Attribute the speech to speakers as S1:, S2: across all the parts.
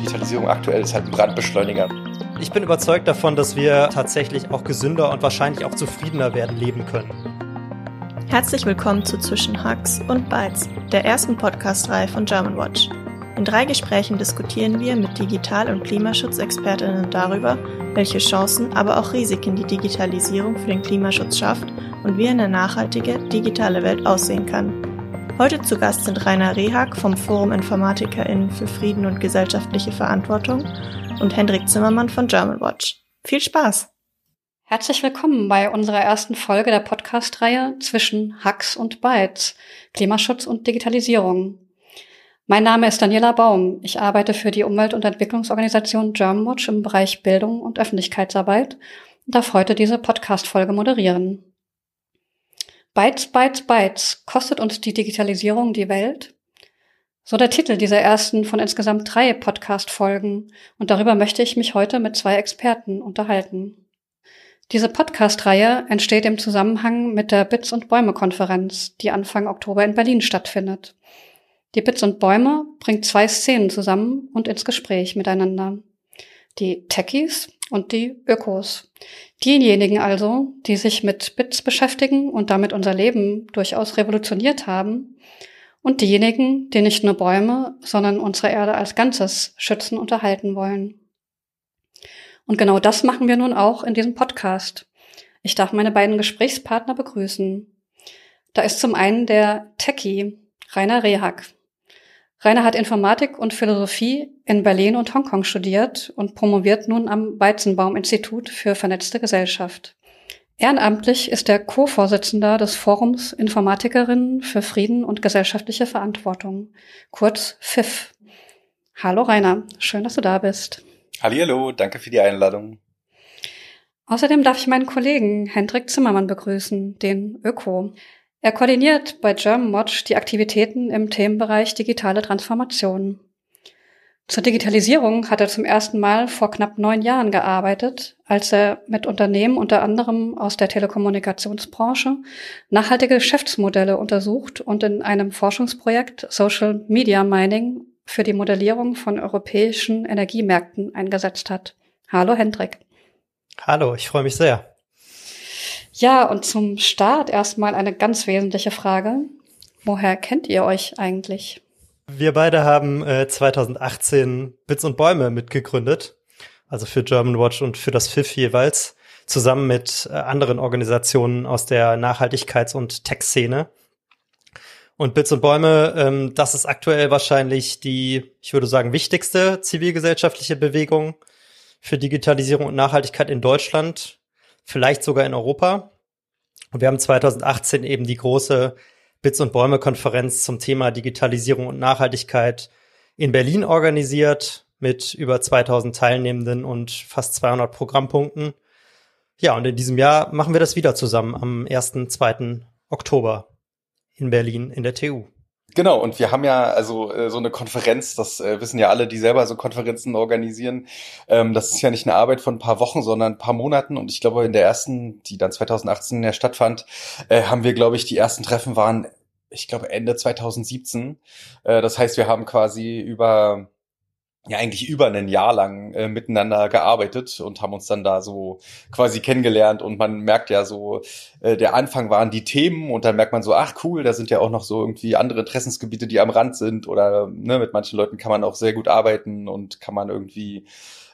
S1: Digitalisierung aktuell ist halt ein Brandbeschleuniger.
S2: Ich bin überzeugt davon, dass wir tatsächlich auch gesünder und wahrscheinlich auch zufriedener werden leben können.
S3: Herzlich willkommen zu Zwischen Hacks und Bytes, der ersten Podcast-Reihe von Germanwatch. In drei Gesprächen diskutieren wir mit Digital- und Klimaschutzexpertinnen darüber, welche Chancen, aber auch Risiken die Digitalisierung für den Klimaschutz schafft und wie eine nachhaltige digitale Welt aussehen kann. Heute zu Gast sind Rainer Rehag vom Forum InformatikerInnen für Frieden und gesellschaftliche Verantwortung und Hendrik Zimmermann von Germanwatch. Viel Spaß!
S4: Herzlich willkommen bei unserer ersten Folge der Podcast-Reihe zwischen Hacks und Bytes, Klimaschutz und Digitalisierung. Mein Name ist Daniela Baum. Ich arbeite für die Umwelt- und Entwicklungsorganisation Germanwatch im Bereich Bildung und Öffentlichkeitsarbeit und darf heute diese Podcast-Folge moderieren. Bytes, Bytes, Bytes. Kostet uns die Digitalisierung die Welt? So der Titel dieser ersten von insgesamt drei Podcast-Folgen. Und darüber möchte ich mich heute mit zwei Experten unterhalten. Diese Podcast-Reihe entsteht im Zusammenhang mit der Bits und Bäume Konferenz, die Anfang Oktober in Berlin stattfindet. Die Bits und Bäume bringt zwei Szenen zusammen und ins Gespräch miteinander. Die Techies und die Ökos. Diejenigen also, die sich mit Bits beschäftigen und damit unser Leben durchaus revolutioniert haben, und diejenigen, die nicht nur Bäume, sondern unsere Erde als Ganzes schützen und erhalten wollen. Und genau das machen wir nun auch in diesem Podcast. Ich darf meine beiden Gesprächspartner begrüßen. Da ist zum einen der Techie, Rainer Rehag. Rainer hat Informatik und Philosophie in Berlin und Hongkong studiert und promoviert nun am Weizenbaum-Institut für vernetzte Gesellschaft. Ehrenamtlich ist er Co-Vorsitzender des Forums Informatikerinnen für Frieden und gesellschaftliche Verantwortung, kurz FIF. Hallo Rainer, schön, dass du da bist.
S1: Hallo, danke für die Einladung.
S4: Außerdem darf ich meinen Kollegen Hendrik Zimmermann begrüßen, den Öko. Er koordiniert bei Germanwatch die Aktivitäten im Themenbereich digitale Transformation. Zur Digitalisierung hat er zum ersten Mal vor knapp neun Jahren gearbeitet, als er mit Unternehmen unter anderem aus der Telekommunikationsbranche nachhaltige Geschäftsmodelle untersucht und in einem Forschungsprojekt Social Media Mining für die Modellierung von europäischen Energiemärkten eingesetzt hat. Hallo Hendrik.
S2: Hallo, ich freue mich sehr.
S4: Ja, und zum Start erstmal eine ganz wesentliche Frage. Woher kennt ihr euch eigentlich?
S2: Wir beide haben äh, 2018 Bits und Bäume mitgegründet, also für German Watch und für das FIF jeweils, zusammen mit äh, anderen Organisationen aus der Nachhaltigkeits- und Tech-Szene. Und Bits und Bäume, ähm, das ist aktuell wahrscheinlich die, ich würde sagen, wichtigste zivilgesellschaftliche Bewegung für Digitalisierung und Nachhaltigkeit in Deutschland vielleicht sogar in Europa. Und wir haben 2018 eben die große Bits und Bäume Konferenz zum Thema Digitalisierung und Nachhaltigkeit in Berlin organisiert mit über 2000 Teilnehmenden und fast 200 Programmpunkten. Ja, und in diesem Jahr machen wir das wieder zusammen am 1. 2. Oktober in Berlin in der TU.
S1: Genau, und wir haben ja also äh, so eine Konferenz, das äh, wissen ja alle, die selber so Konferenzen organisieren. Ähm, das ist ja nicht eine Arbeit von ein paar Wochen, sondern ein paar Monaten. Und ich glaube, in der ersten, die dann 2018 ja stattfand, äh, haben wir, glaube ich, die ersten Treffen waren, ich glaube, Ende 2017. Äh, das heißt, wir haben quasi über ja eigentlich über ein Jahr lang äh, miteinander gearbeitet und haben uns dann da so quasi kennengelernt. Und man merkt ja so, äh, der Anfang waren die Themen und dann merkt man so, ach cool, da sind ja auch noch so irgendwie andere Interessensgebiete, die am Rand sind. Oder ne, mit manchen Leuten kann man auch sehr gut arbeiten und kann man irgendwie,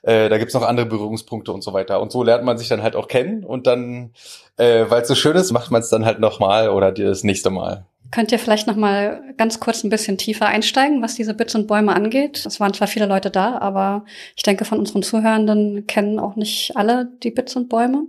S1: äh, da gibt's noch andere Berührungspunkte und so weiter. Und so lernt man sich dann halt auch kennen und dann, äh, weil es so schön ist, macht man es dann halt nochmal oder das nächste Mal.
S4: Könnt ihr vielleicht noch mal ganz kurz ein bisschen tiefer einsteigen, was diese Bits und Bäume angeht? Es waren zwar viele Leute da, aber ich denke, von unseren Zuhörenden kennen auch nicht alle die Bits und Bäume,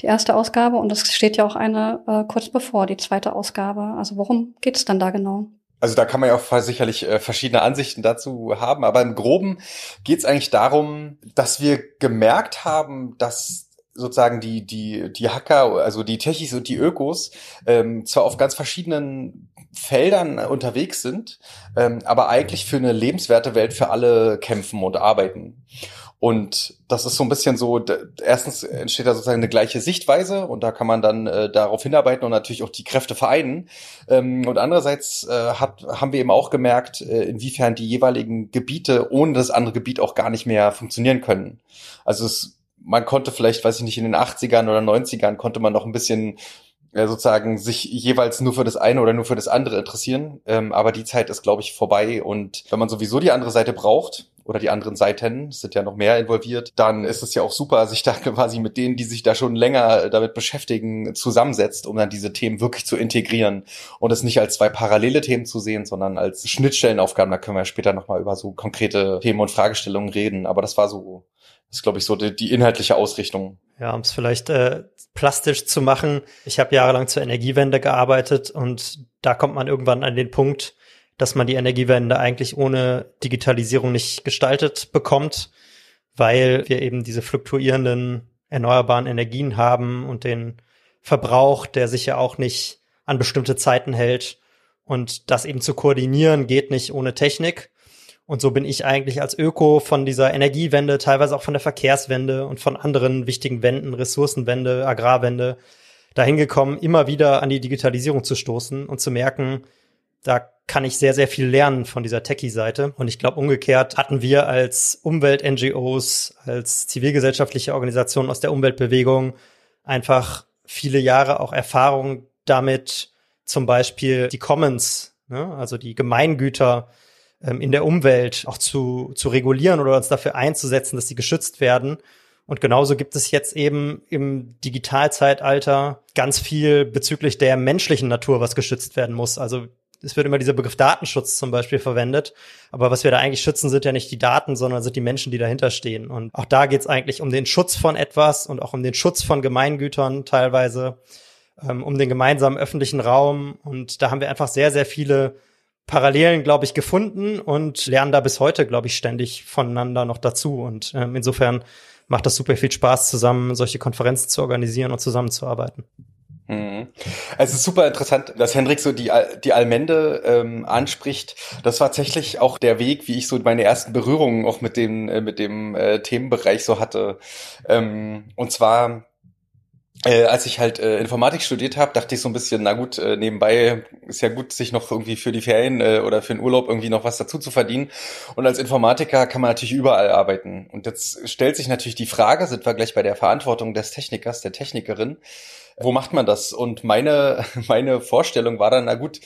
S4: die erste Ausgabe. Und es steht ja auch eine äh, kurz bevor, die zweite Ausgabe. Also worum geht es dann da genau?
S1: Also da kann man ja auch sicherlich äh, verschiedene Ansichten dazu haben, aber im Groben geht es eigentlich darum, dass wir gemerkt haben, dass sozusagen die, die, die Hacker, also die Techis und die Ökos, ähm, zwar auf ganz verschiedenen Feldern unterwegs sind, ähm, aber eigentlich für eine lebenswerte Welt für alle kämpfen und arbeiten. Und das ist so ein bisschen so, erstens entsteht da sozusagen eine gleiche Sichtweise und da kann man dann äh, darauf hinarbeiten und natürlich auch die Kräfte vereinen. Ähm, und andererseits äh, hat, haben wir eben auch gemerkt, äh, inwiefern die jeweiligen Gebiete ohne das andere Gebiet auch gar nicht mehr funktionieren können. Also es, man konnte vielleicht, weiß ich nicht, in den 80ern oder 90ern konnte man noch ein bisschen äh, sozusagen sich jeweils nur für das eine oder nur für das andere interessieren. Ähm, aber die Zeit ist, glaube ich, vorbei. Und wenn man sowieso die andere Seite braucht, oder die anderen Seiten, sind ja noch mehr involviert, dann ist es ja auch super, sich da quasi mit denen, die sich da schon länger damit beschäftigen, zusammensetzt, um dann diese Themen wirklich zu integrieren und es nicht als zwei parallele Themen zu sehen, sondern als Schnittstellenaufgaben. Da können wir später nochmal über so konkrete Themen und Fragestellungen reden. Aber das war so, das ist, glaube ich, so die, die inhaltliche Ausrichtung.
S2: Ja, um es vielleicht äh, plastisch zu machen. Ich habe jahrelang zur Energiewende gearbeitet und da kommt man irgendwann an den Punkt, dass man die Energiewende eigentlich ohne Digitalisierung nicht gestaltet bekommt, weil wir eben diese fluktuierenden erneuerbaren Energien haben und den Verbrauch, der sich ja auch nicht an bestimmte Zeiten hält. Und das eben zu koordinieren geht nicht ohne Technik. Und so bin ich eigentlich als Öko von dieser Energiewende, teilweise auch von der Verkehrswende und von anderen wichtigen Wänden, Ressourcenwende, Agrarwende, dahin gekommen, immer wieder an die Digitalisierung zu stoßen und zu merken, da kann ich sehr, sehr viel lernen von dieser Techie-Seite. Und ich glaube, umgekehrt hatten wir als Umwelt-NGOs, als zivilgesellschaftliche Organisationen aus der Umweltbewegung einfach viele Jahre auch Erfahrung damit, zum Beispiel die Commons, ne, also die Gemeingüter in der Umwelt auch zu, zu regulieren oder uns dafür einzusetzen, dass sie geschützt werden. Und genauso gibt es jetzt eben im Digitalzeitalter ganz viel bezüglich der menschlichen Natur, was geschützt werden muss. Also es wird immer dieser Begriff Datenschutz zum Beispiel verwendet. Aber was wir da eigentlich schützen, sind ja nicht die Daten, sondern sind die Menschen, die dahinter stehen. Und auch da geht es eigentlich um den Schutz von etwas und auch um den Schutz von Gemeingütern teilweise, ähm, um den gemeinsamen öffentlichen Raum. Und da haben wir einfach sehr, sehr viele Parallelen, glaube ich, gefunden und lernen da bis heute, glaube ich, ständig voneinander noch dazu. Und ähm, insofern macht das super viel Spaß, zusammen solche Konferenzen zu organisieren und zusammenzuarbeiten.
S1: Mhm. Es ist super interessant, dass Hendrik so die, die Allmende ähm, anspricht. Das war tatsächlich auch der Weg, wie ich so meine ersten Berührungen auch mit dem, äh, mit dem äh, Themenbereich so hatte. Ähm, und zwar äh, als ich halt äh, Informatik studiert habe, dachte ich so ein bisschen, na gut, äh, nebenbei ist ja gut, sich noch irgendwie für die Ferien äh, oder für den Urlaub irgendwie noch was dazu zu verdienen. Und als Informatiker kann man natürlich überall arbeiten. Und jetzt stellt sich natürlich die Frage, sind wir gleich bei der Verantwortung des Technikers, der Technikerin, wo macht man das? Und meine, meine Vorstellung war dann, na gut,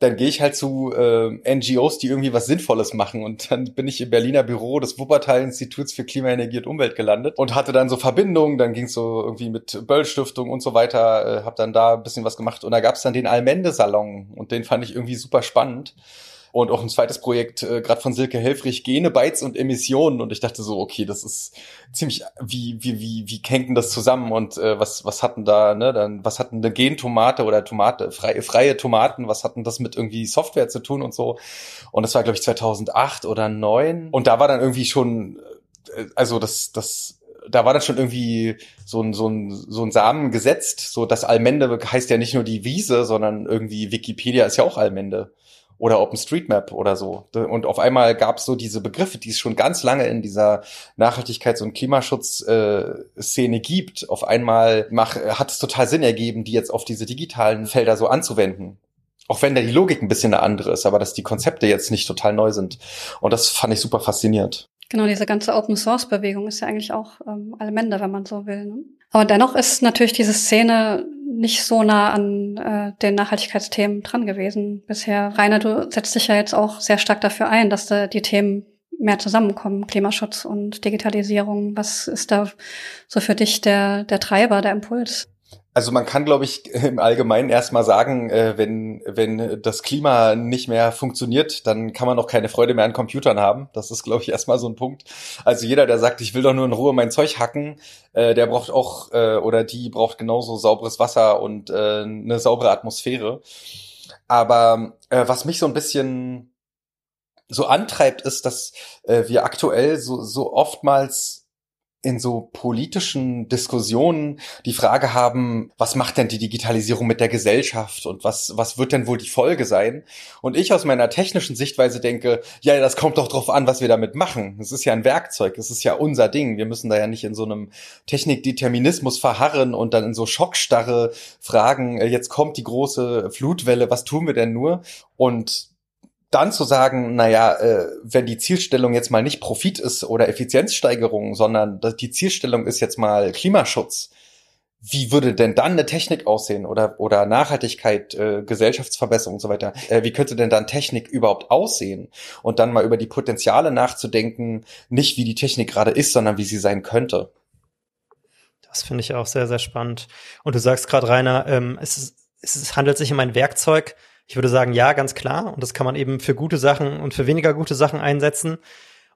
S1: dann gehe ich halt zu äh, NGOs, die irgendwie was Sinnvolles machen. Und dann bin ich im Berliner Büro des Wuppertal-Instituts für Klima, Energie und Umwelt gelandet und hatte dann so Verbindungen. Dann ging es so irgendwie mit Böll-Stiftung und so weiter. Äh, habe dann da ein bisschen was gemacht. Und da gab es dann den Almende-Salon. Und den fand ich irgendwie super spannend. Und auch ein zweites Projekt, äh, gerade von Silke Helfrich, Gene, Bytes und Emissionen. Und ich dachte so, okay, das ist ziemlich, wie, wie, wie, wie hängt das zusammen? Und äh, was, was hatten da, ne, dann, was hatten eine Gentomate oder Tomate, freie, freie Tomaten, was hatten das mit irgendwie Software zu tun und so? Und das war, glaube ich, 2008 oder 2009. Und da war dann irgendwie schon, äh, also das, das, da war dann schon irgendwie so ein, so ein, so ein Samen gesetzt. So das Allmende heißt ja nicht nur die Wiese, sondern irgendwie Wikipedia ist ja auch Allmende oder OpenStreetMap oder so. Und auf einmal gab es so diese Begriffe, die es schon ganz lange in dieser Nachhaltigkeits- und Klimaschutzszene äh, gibt. Auf einmal mach, hat es total Sinn ergeben, die jetzt auf diese digitalen Felder so anzuwenden. Auch wenn da die Logik ein bisschen eine andere ist, aber dass die Konzepte jetzt nicht total neu sind. Und das fand ich super faszinierend.
S4: Genau, diese ganze Open Source Bewegung ist ja eigentlich auch ähm, Allmende, wenn man so will. Ne? Aber dennoch ist natürlich diese Szene nicht so nah an äh, den Nachhaltigkeitsthemen dran gewesen bisher. Rainer, du setzt dich ja jetzt auch sehr stark dafür ein, dass da die Themen mehr zusammenkommen, Klimaschutz und Digitalisierung. Was ist da so für dich der, der Treiber, der Impuls?
S1: Also man kann, glaube ich, im Allgemeinen erstmal sagen, äh, wenn, wenn das Klima nicht mehr funktioniert, dann kann man auch keine Freude mehr an Computern haben. Das ist, glaube ich, erstmal so ein Punkt. Also jeder, der sagt, ich will doch nur in Ruhe mein Zeug hacken, äh, der braucht auch äh, oder die braucht genauso sauberes Wasser und eine saubere Atmosphäre. Aber was mich so ein bisschen so antreibt, ist, dass wir aktuell so, so oftmals in so politischen Diskussionen die Frage haben, was macht denn die Digitalisierung mit der Gesellschaft und was, was wird denn wohl die Folge sein? Und ich aus meiner technischen Sichtweise denke, ja, das kommt doch drauf an, was wir damit machen. Es ist ja ein Werkzeug, es ist ja unser Ding. Wir müssen da ja nicht in so einem Technikdeterminismus verharren und dann in so Schockstarre fragen, äh, jetzt kommt die große Flutwelle, was tun wir denn nur? Und dann zu sagen, naja, äh, wenn die Zielstellung jetzt mal nicht Profit ist oder Effizienzsteigerung, sondern die Zielstellung ist jetzt mal Klimaschutz, wie würde denn dann eine Technik aussehen oder, oder Nachhaltigkeit, äh, Gesellschaftsverbesserung und so weiter? Äh, wie könnte denn dann Technik überhaupt aussehen? Und dann mal über die Potenziale nachzudenken, nicht wie die Technik gerade ist, sondern wie sie sein könnte.
S2: Das finde ich auch sehr, sehr spannend. Und du sagst gerade, Rainer, ähm, es, ist, es handelt sich um ein Werkzeug, ich würde sagen, ja, ganz klar. Und das kann man eben für gute Sachen und für weniger gute Sachen einsetzen.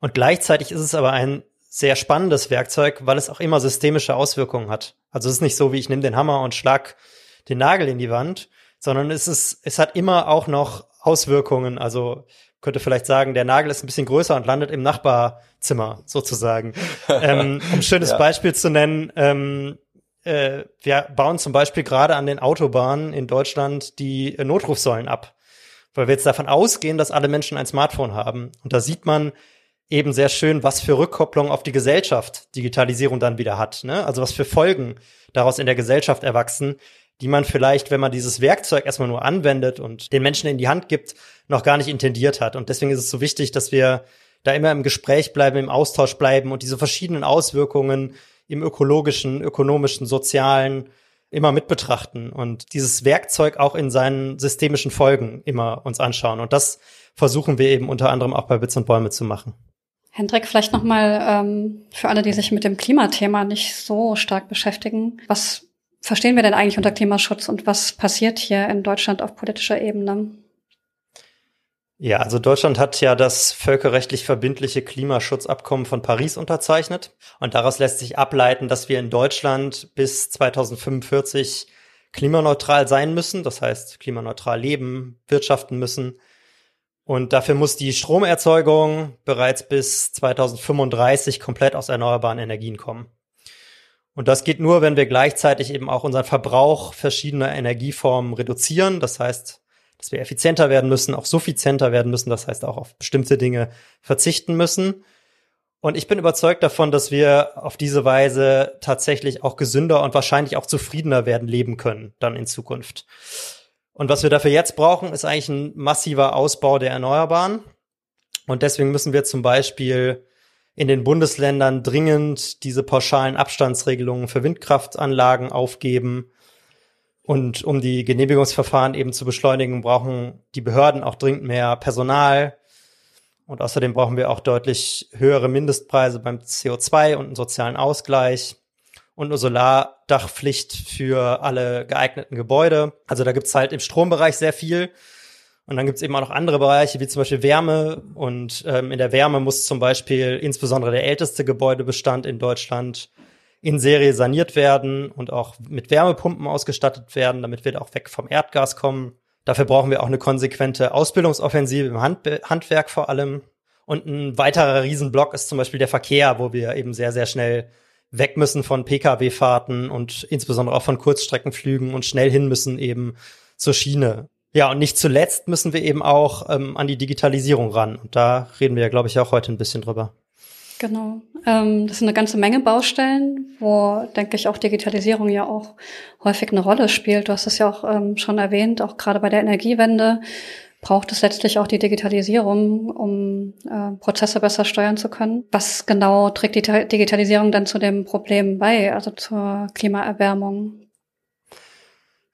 S2: Und gleichzeitig ist es aber ein sehr spannendes Werkzeug, weil es auch immer systemische Auswirkungen hat. Also es ist nicht so, wie ich nehme den Hammer und schlag den Nagel in die Wand, sondern es ist, es hat immer auch noch Auswirkungen. Also könnte vielleicht sagen, der Nagel ist ein bisschen größer und landet im Nachbarzimmer sozusagen. ähm, um ein schönes ja. Beispiel zu nennen, ähm, äh, wir bauen zum Beispiel gerade an den Autobahnen in Deutschland die äh, Notrufsäulen ab, weil wir jetzt davon ausgehen, dass alle Menschen ein Smartphone haben. Und da sieht man eben sehr schön, was für Rückkopplung auf die Gesellschaft Digitalisierung dann wieder hat. Ne? Also was für Folgen daraus in der Gesellschaft erwachsen, die man vielleicht, wenn man dieses Werkzeug erstmal nur anwendet und den Menschen in die Hand gibt, noch gar nicht intendiert hat. Und deswegen ist es so wichtig, dass wir da immer im Gespräch bleiben, im Austausch bleiben und diese verschiedenen Auswirkungen im ökologischen, ökonomischen, sozialen immer mit betrachten und dieses Werkzeug auch in seinen systemischen Folgen immer uns anschauen. Und das versuchen wir eben unter anderem auch bei Witz und Bäume zu machen.
S4: Hendrik, vielleicht nochmal ähm, für alle, die sich mit dem Klimathema nicht so stark beschäftigen. Was verstehen wir denn eigentlich unter Klimaschutz und was passiert hier in Deutschland auf politischer Ebene?
S2: Ja, also Deutschland hat ja das völkerrechtlich verbindliche Klimaschutzabkommen von Paris unterzeichnet. Und daraus lässt sich ableiten, dass wir in Deutschland bis 2045 klimaneutral sein müssen. Das heißt, klimaneutral leben, wirtschaften müssen. Und dafür muss die Stromerzeugung bereits bis 2035 komplett aus erneuerbaren Energien kommen. Und das geht nur, wenn wir gleichzeitig eben auch unseren Verbrauch verschiedener Energieformen reduzieren. Das heißt, dass wir effizienter werden müssen, auch suffizienter werden müssen, das heißt auch auf bestimmte Dinge verzichten müssen. Und ich bin überzeugt davon, dass wir auf diese Weise tatsächlich auch gesünder und wahrscheinlich auch zufriedener werden leben können dann in Zukunft. Und was wir dafür jetzt brauchen, ist eigentlich ein massiver Ausbau der Erneuerbaren. Und deswegen müssen wir zum Beispiel in den Bundesländern dringend diese pauschalen Abstandsregelungen für Windkraftanlagen aufgeben und um die Genehmigungsverfahren eben zu beschleunigen, brauchen die Behörden auch dringend mehr Personal. Und außerdem brauchen wir auch deutlich höhere Mindestpreise beim CO2 und einen sozialen Ausgleich und eine Solardachpflicht für alle geeigneten Gebäude. Also da gibt's halt im Strombereich sehr viel. Und dann gibt's eben auch noch andere Bereiche, wie zum Beispiel Wärme. Und ähm, in der Wärme muss zum Beispiel insbesondere der älteste Gebäudebestand in Deutschland in Serie saniert werden und auch mit Wärmepumpen ausgestattet werden, damit wir auch weg vom Erdgas kommen. Dafür brauchen wir auch eine konsequente Ausbildungsoffensive im Hand Handwerk vor allem. Und ein weiterer Riesenblock ist zum Beispiel der Verkehr, wo wir eben sehr, sehr schnell weg müssen von Pkw-Fahrten und insbesondere auch von Kurzstreckenflügen und schnell hin müssen eben zur Schiene. Ja, und nicht zuletzt müssen wir eben auch ähm, an die Digitalisierung ran. Und da reden wir ja, glaube ich, auch heute ein bisschen drüber.
S4: Genau. Ähm, das sind eine ganze Menge Baustellen, wo, denke ich, auch Digitalisierung ja auch häufig eine Rolle spielt. Du hast es ja auch ähm, schon erwähnt, auch gerade bei der Energiewende braucht es letztlich auch die Digitalisierung, um äh, Prozesse besser steuern zu können. Was genau trägt die Digitalisierung dann zu dem Problem bei, also zur Klimaerwärmung?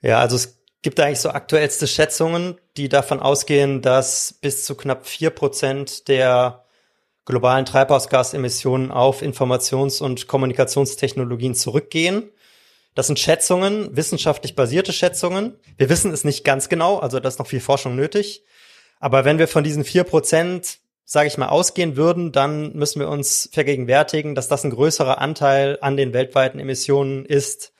S2: Ja, also es gibt eigentlich so aktuellste Schätzungen, die davon ausgehen, dass bis zu knapp vier Prozent der globalen Treibhausgasemissionen auf Informations- und Kommunikationstechnologien zurückgehen. Das sind Schätzungen, wissenschaftlich basierte Schätzungen. Wir wissen es nicht ganz genau, also da ist noch viel Forschung nötig. Aber wenn wir von diesen vier Prozent, sage ich mal, ausgehen würden, dann müssen wir uns vergegenwärtigen, dass das ein größerer Anteil an den weltweiten Emissionen ist,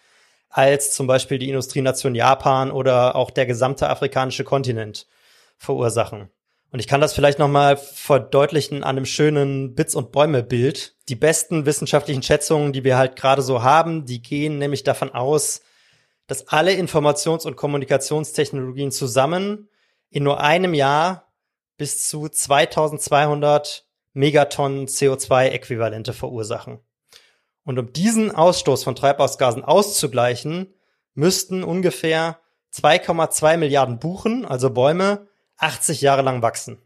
S2: als zum Beispiel die Industrienation Japan oder auch der gesamte afrikanische Kontinent verursachen. Und ich kann das vielleicht nochmal verdeutlichen an einem schönen Bits- und Bäume-Bild. Die besten wissenschaftlichen Schätzungen, die wir halt gerade so haben, die gehen nämlich davon aus, dass alle Informations- und Kommunikationstechnologien zusammen in nur einem Jahr bis zu 2200 Megatonnen CO2-Äquivalente verursachen. Und um diesen Ausstoß von Treibhausgasen auszugleichen, müssten ungefähr 2,2 Milliarden Buchen, also Bäume, 80 Jahre lang wachsen.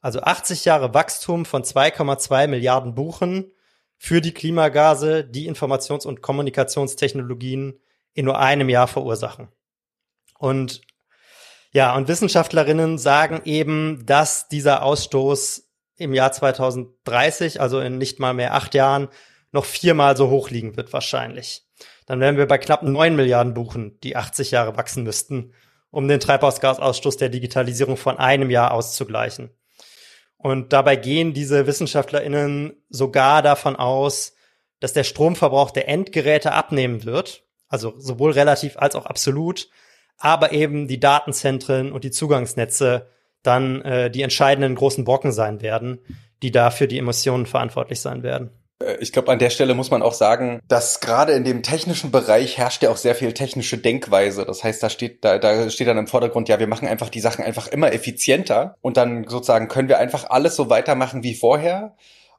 S2: Also 80 Jahre Wachstum von 2,2 Milliarden Buchen für die Klimagase, die Informations- und Kommunikationstechnologien in nur einem Jahr verursachen. Und ja, und Wissenschaftlerinnen sagen eben, dass dieser Ausstoß im Jahr 2030, also in nicht mal mehr acht Jahren, noch viermal so hoch liegen wird wahrscheinlich. Dann wären wir bei knapp neun Milliarden Buchen, die 80 Jahre wachsen müssten, um den Treibhausgasausstoß der Digitalisierung von einem Jahr auszugleichen. Und dabei gehen diese WissenschaftlerInnen sogar davon aus, dass der Stromverbrauch der Endgeräte abnehmen wird, also sowohl relativ als auch absolut, aber eben die Datenzentren und die Zugangsnetze dann äh, die entscheidenden großen Brocken sein werden, die da für die Emissionen verantwortlich sein werden.
S1: Äh, ich glaube, an der Stelle muss man auch sagen, dass gerade in dem technischen Bereich herrscht ja auch sehr viel technische Denkweise. Das heißt, da steht, da, da steht dann im Vordergrund, ja, wir machen einfach die Sachen einfach immer effizienter und dann sozusagen können wir einfach alles so weitermachen wie vorher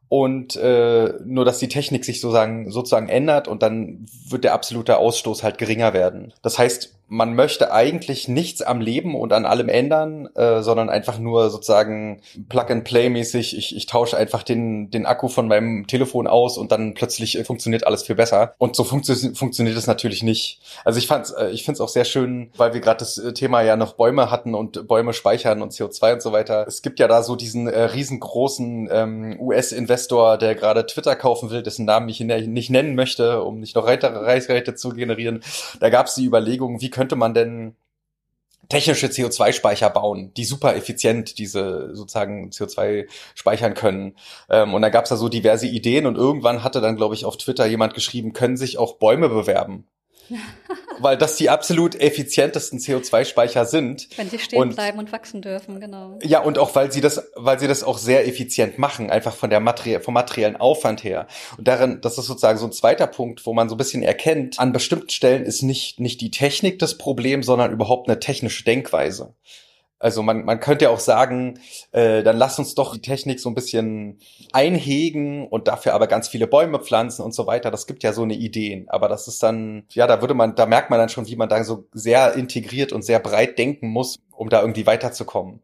S1: und äh, nur, dass die Technik sich sozusagen, sozusagen ändert und dann wird der absolute Ausstoß halt geringer werden. Das heißt, man möchte eigentlich nichts am Leben und an allem ändern, äh, sondern einfach nur sozusagen Plug-and-Play-mäßig. Ich, ich tausche einfach den, den Akku von meinem Telefon aus und dann plötzlich äh, funktioniert alles viel besser. Und so funktio funktioniert es natürlich nicht. Also ich fand, äh, ich finde es auch sehr schön, weil wir gerade das äh, Thema ja noch Bäume hatten und Bäume speichern und CO2 und so weiter. Es gibt ja da so diesen äh, riesengroßen ähm, US-Investor, der gerade Twitter kaufen will, dessen Namen ich nicht nennen möchte, um nicht noch weitere Reichweite zu generieren. Da gab es die Überlegung, wie könnte man denn technische CO2-Speicher bauen, die super effizient diese sozusagen CO2 speichern können. Ähm, und da gab es da so diverse Ideen und irgendwann hatte dann, glaube ich, auf Twitter jemand geschrieben, können sich auch Bäume bewerben. weil das die absolut effizientesten CO2-Speicher sind.
S4: Wenn sie stehen und, bleiben und wachsen dürfen, genau.
S1: Ja, und auch weil sie das, weil sie das auch sehr effizient machen, einfach von der Materie, vom materiellen Aufwand her. Und darin, das ist sozusagen so ein zweiter Punkt, wo man so ein bisschen erkennt, an bestimmten Stellen ist nicht, nicht die Technik das Problem, sondern überhaupt eine technische Denkweise. Also man, man könnte ja auch sagen, äh, dann lass uns doch die Technik so ein bisschen einhegen und dafür aber ganz viele Bäume pflanzen und so weiter. Das gibt ja so eine Ideen. Aber das ist dann, ja, da würde man, da merkt man dann schon, wie man da so sehr integriert und sehr breit denken muss, um da irgendwie weiterzukommen.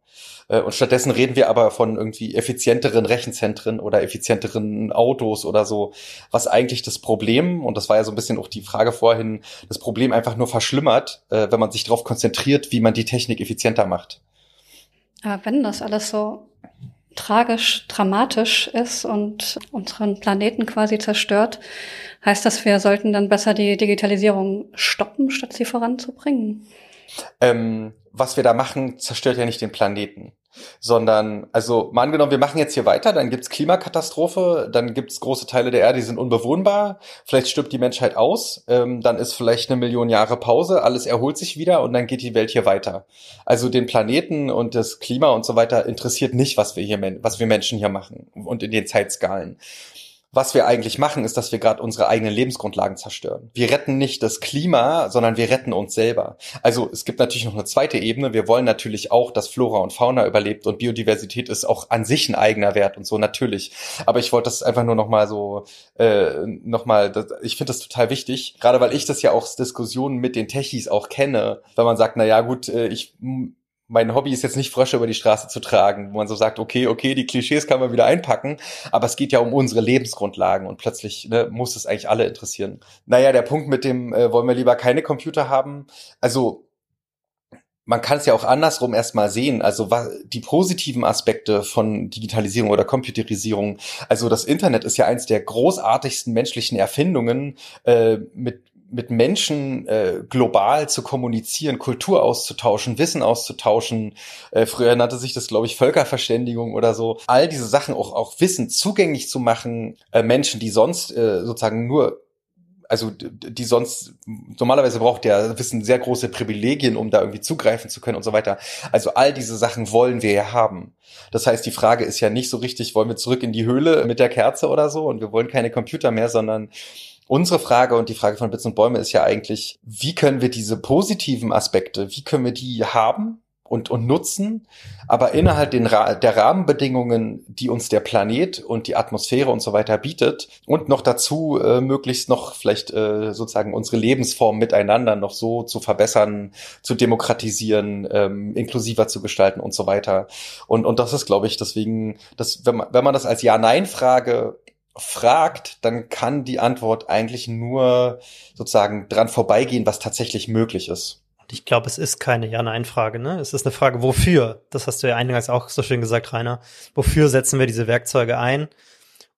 S1: Äh, und stattdessen reden wir aber von irgendwie effizienteren Rechenzentren oder effizienteren Autos oder so, was eigentlich das Problem, und das war ja so ein bisschen auch die Frage vorhin, das Problem einfach nur verschlimmert, äh, wenn man sich darauf konzentriert, wie man die Technik effizienter macht.
S4: Aber wenn das alles so tragisch, dramatisch ist und unseren Planeten quasi zerstört, heißt das, wir sollten dann besser die Digitalisierung stoppen, statt sie voranzubringen?
S1: Ähm, was wir da machen, zerstört ja nicht den Planeten. Sondern, also mal angenommen, wir machen jetzt hier weiter, dann gibt's Klimakatastrophe, dann gibt's große Teile der Erde, die sind unbewohnbar, vielleicht stirbt die Menschheit aus, ähm, dann ist vielleicht eine Million Jahre Pause, alles erholt sich wieder und dann geht die Welt hier weiter. Also den Planeten und das Klima und so weiter interessiert nicht, was wir hier, was wir Menschen hier machen und in den Zeitskalen was wir eigentlich machen, ist, dass wir gerade unsere eigenen Lebensgrundlagen zerstören. Wir retten nicht das Klima, sondern wir retten uns selber. Also es gibt natürlich noch eine zweite Ebene. Wir wollen natürlich auch, dass Flora und Fauna überlebt und Biodiversität ist auch an sich ein eigener Wert und so natürlich. Aber ich wollte das einfach nur noch mal so äh, noch mal. Ich finde das total wichtig, gerade weil ich das ja auch Diskussionen mit den Techies auch kenne, wenn man sagt, na ja gut, äh, ich mein Hobby ist jetzt nicht Frösche über die Straße zu tragen, wo man so sagt, okay, okay, die Klischees kann man wieder einpacken, aber es geht ja um unsere Lebensgrundlagen und plötzlich ne, muss es eigentlich alle interessieren. Naja, der Punkt mit dem, äh, wollen wir lieber keine Computer haben, also man kann es ja auch andersrum erstmal sehen. Also was, die positiven Aspekte von Digitalisierung oder Computerisierung. Also das Internet ist ja eins der großartigsten menschlichen Erfindungen, äh, mit mit Menschen äh, global zu kommunizieren, Kultur auszutauschen, Wissen auszutauschen. Äh, früher nannte sich das, glaube ich, Völkerverständigung oder so. All diese Sachen, auch, auch Wissen zugänglich zu machen, äh, Menschen, die sonst äh, sozusagen nur also die sonst normalerweise braucht der Wissen sehr große Privilegien, um da irgendwie zugreifen zu können und so weiter. Also all diese Sachen wollen wir ja haben. Das heißt, die Frage ist ja nicht so richtig, wollen wir zurück in die Höhle mit der Kerze oder so und wir wollen keine Computer mehr, sondern unsere Frage und die Frage von Bits und Bäume ist ja eigentlich, wie können wir diese positiven Aspekte, wie können wir die haben und, und nutzen, aber innerhalb den Ra der Rahmenbedingungen, die uns der Planet und die Atmosphäre und so weiter bietet und noch dazu äh, möglichst noch vielleicht äh, sozusagen unsere Lebensform miteinander noch so zu verbessern, zu demokratisieren, ähm, inklusiver zu gestalten und so weiter. Und, und das ist, glaube ich, deswegen, dass, wenn man, wenn man das als Ja-Nein-Frage fragt, dann kann die Antwort eigentlich nur sozusagen dran vorbeigehen, was tatsächlich möglich ist.
S2: Ich glaube, es ist keine Ja-Nein-Frage, ne? Es ist eine Frage, wofür? Das hast du ja eingangs auch so schön gesagt, Rainer. Wofür setzen wir diese Werkzeuge ein?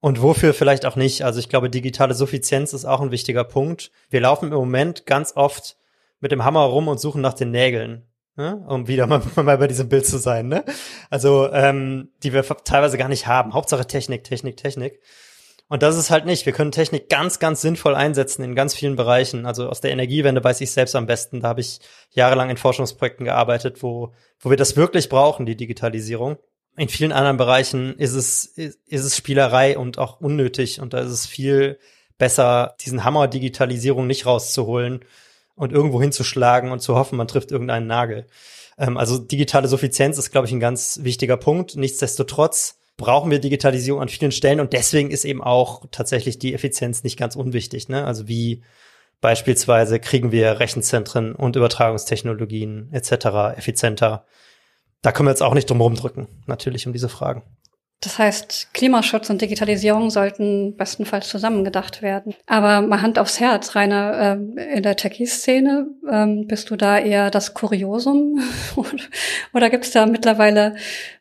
S2: Und wofür vielleicht auch nicht? Also ich glaube, digitale Suffizienz ist auch ein wichtiger Punkt. Wir laufen im Moment ganz oft mit dem Hammer rum und suchen nach den Nägeln. Ne? Um wieder mal, mal bei diesem Bild zu sein, ne? Also, ähm, die wir teilweise gar nicht haben. Hauptsache Technik, Technik, Technik. Und das ist halt nicht. Wir können Technik ganz, ganz sinnvoll einsetzen in ganz vielen Bereichen. Also aus der Energiewende weiß ich selbst am besten. Da habe ich jahrelang in Forschungsprojekten gearbeitet, wo, wo wir das wirklich brauchen, die Digitalisierung. In vielen anderen Bereichen ist es, ist, es Spielerei und auch unnötig. Und da ist es viel besser, diesen Hammer Digitalisierung nicht rauszuholen und irgendwo hinzuschlagen und zu hoffen, man trifft irgendeinen Nagel. Ähm, also digitale Suffizienz ist, glaube ich, ein ganz wichtiger Punkt. Nichtsdestotrotz brauchen wir Digitalisierung an vielen Stellen und deswegen ist eben auch tatsächlich die Effizienz nicht ganz unwichtig. Ne? Also wie beispielsweise kriegen wir Rechenzentren und Übertragungstechnologien etc. effizienter. Da können wir jetzt auch nicht drum rumdrücken, natürlich um diese Fragen.
S4: Das heißt, Klimaschutz und Digitalisierung sollten bestenfalls zusammengedacht werden. Aber mal Hand aufs Herz, Rainer, äh, in der Techie-Szene, ähm, bist du da eher das Kuriosum? Oder gibt es da mittlerweile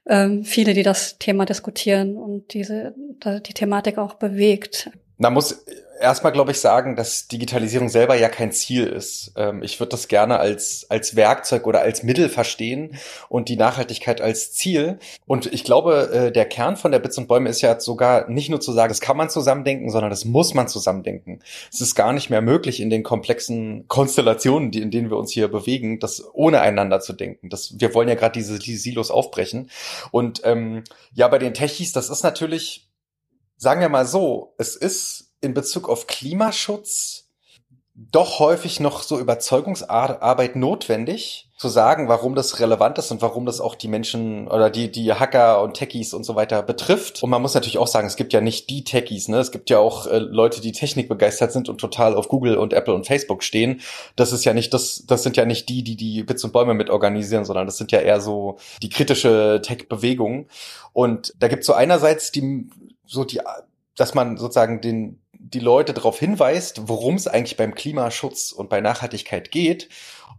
S4: ähm, viele, die das Thema diskutieren und diese die Thematik auch bewegt?
S1: Da muss erstmal, glaube ich, sagen, dass Digitalisierung selber ja kein Ziel ist. Ähm, ich würde das gerne als, als Werkzeug oder als Mittel verstehen und die Nachhaltigkeit als Ziel. Und ich glaube, äh, der Kern von der Bits und Bäume ist ja sogar nicht nur zu sagen, das kann man zusammendenken, sondern das muss man zusammendenken. Es ist gar nicht mehr möglich in den komplexen Konstellationen, die, in denen wir uns hier bewegen, das ohne einander zu denken. Das, wir wollen ja gerade diese, diese Silos aufbrechen. Und ähm, ja, bei den Techies, das ist natürlich, sagen wir mal so, es ist in Bezug auf Klimaschutz doch häufig noch so Überzeugungsarbeit notwendig, zu sagen, warum das relevant ist und warum das auch die Menschen oder die, die Hacker und Techies und so weiter betrifft. Und man muss natürlich auch sagen, es gibt ja nicht die Techies, ne? Es gibt ja auch äh, Leute, die technikbegeistert sind und total auf Google und Apple und Facebook stehen. Das ist ja nicht, das, das sind ja nicht die, die die Bits und Bäume mit organisieren, sondern das sind ja eher so die kritische Tech-Bewegung. Und da gibt es so einerseits die, so die, dass man sozusagen den, die Leute darauf hinweist, worum es eigentlich beim Klimaschutz und bei Nachhaltigkeit geht.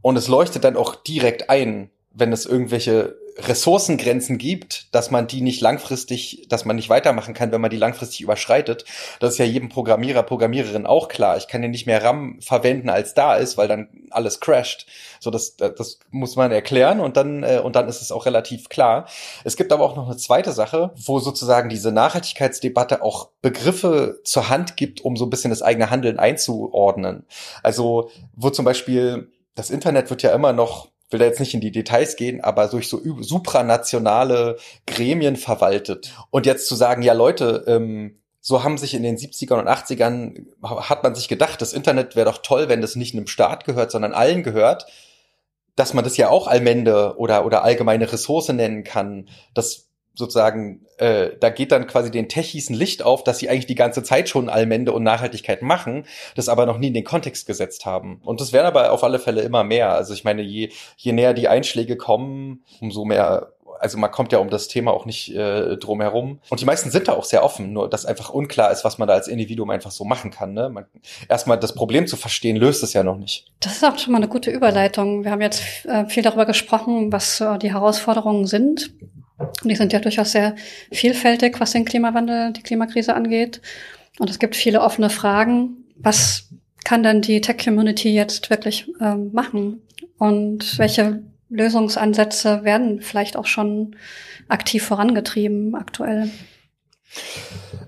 S1: Und es leuchtet dann auch direkt ein, wenn es irgendwelche Ressourcengrenzen gibt, dass man die nicht langfristig, dass man nicht weitermachen kann, wenn man die langfristig überschreitet. Das ist ja jedem Programmierer, Programmiererin auch klar. Ich kann ja nicht mehr RAM verwenden, als da ist, weil dann alles crasht. So, das, das muss man erklären und dann, äh, und dann ist es auch relativ klar. Es gibt aber auch noch eine zweite Sache, wo sozusagen diese Nachhaltigkeitsdebatte auch Begriffe zur Hand gibt, um so ein bisschen das eigene Handeln einzuordnen. Also, wo zum Beispiel das Internet wird ja immer noch will da jetzt nicht in die Details gehen, aber durch so supranationale Gremien verwaltet. Und jetzt zu sagen, ja Leute, ähm, so haben sich in den 70ern und 80ern, hat man sich gedacht, das Internet wäre doch toll, wenn das nicht einem Staat gehört, sondern allen gehört, dass man das ja auch Allmende oder, oder allgemeine Ressource nennen kann. Das sozusagen, äh, da geht dann quasi den Techies ein Licht auf, dass sie eigentlich die ganze Zeit schon Allmende und Nachhaltigkeit machen, das aber noch nie in den Kontext gesetzt haben. Und das werden aber auf alle Fälle immer mehr. Also ich meine, je, je näher die Einschläge kommen, umso mehr also man kommt ja um das Thema auch nicht äh, drum herum. Und die meisten sind da auch sehr offen, nur dass einfach unklar ist, was man da als Individuum einfach so machen kann. Ne? Man, erstmal das Problem zu verstehen, löst es ja noch nicht.
S4: Das ist auch schon mal eine gute Überleitung. Wir haben jetzt äh, viel darüber gesprochen, was äh, die Herausforderungen sind. Und die sind ja durchaus sehr vielfältig, was den Klimawandel, die Klimakrise angeht. Und es gibt viele offene Fragen. Was kann denn die Tech-Community jetzt wirklich ähm, machen? Und welche Lösungsansätze werden vielleicht auch schon aktiv vorangetrieben aktuell?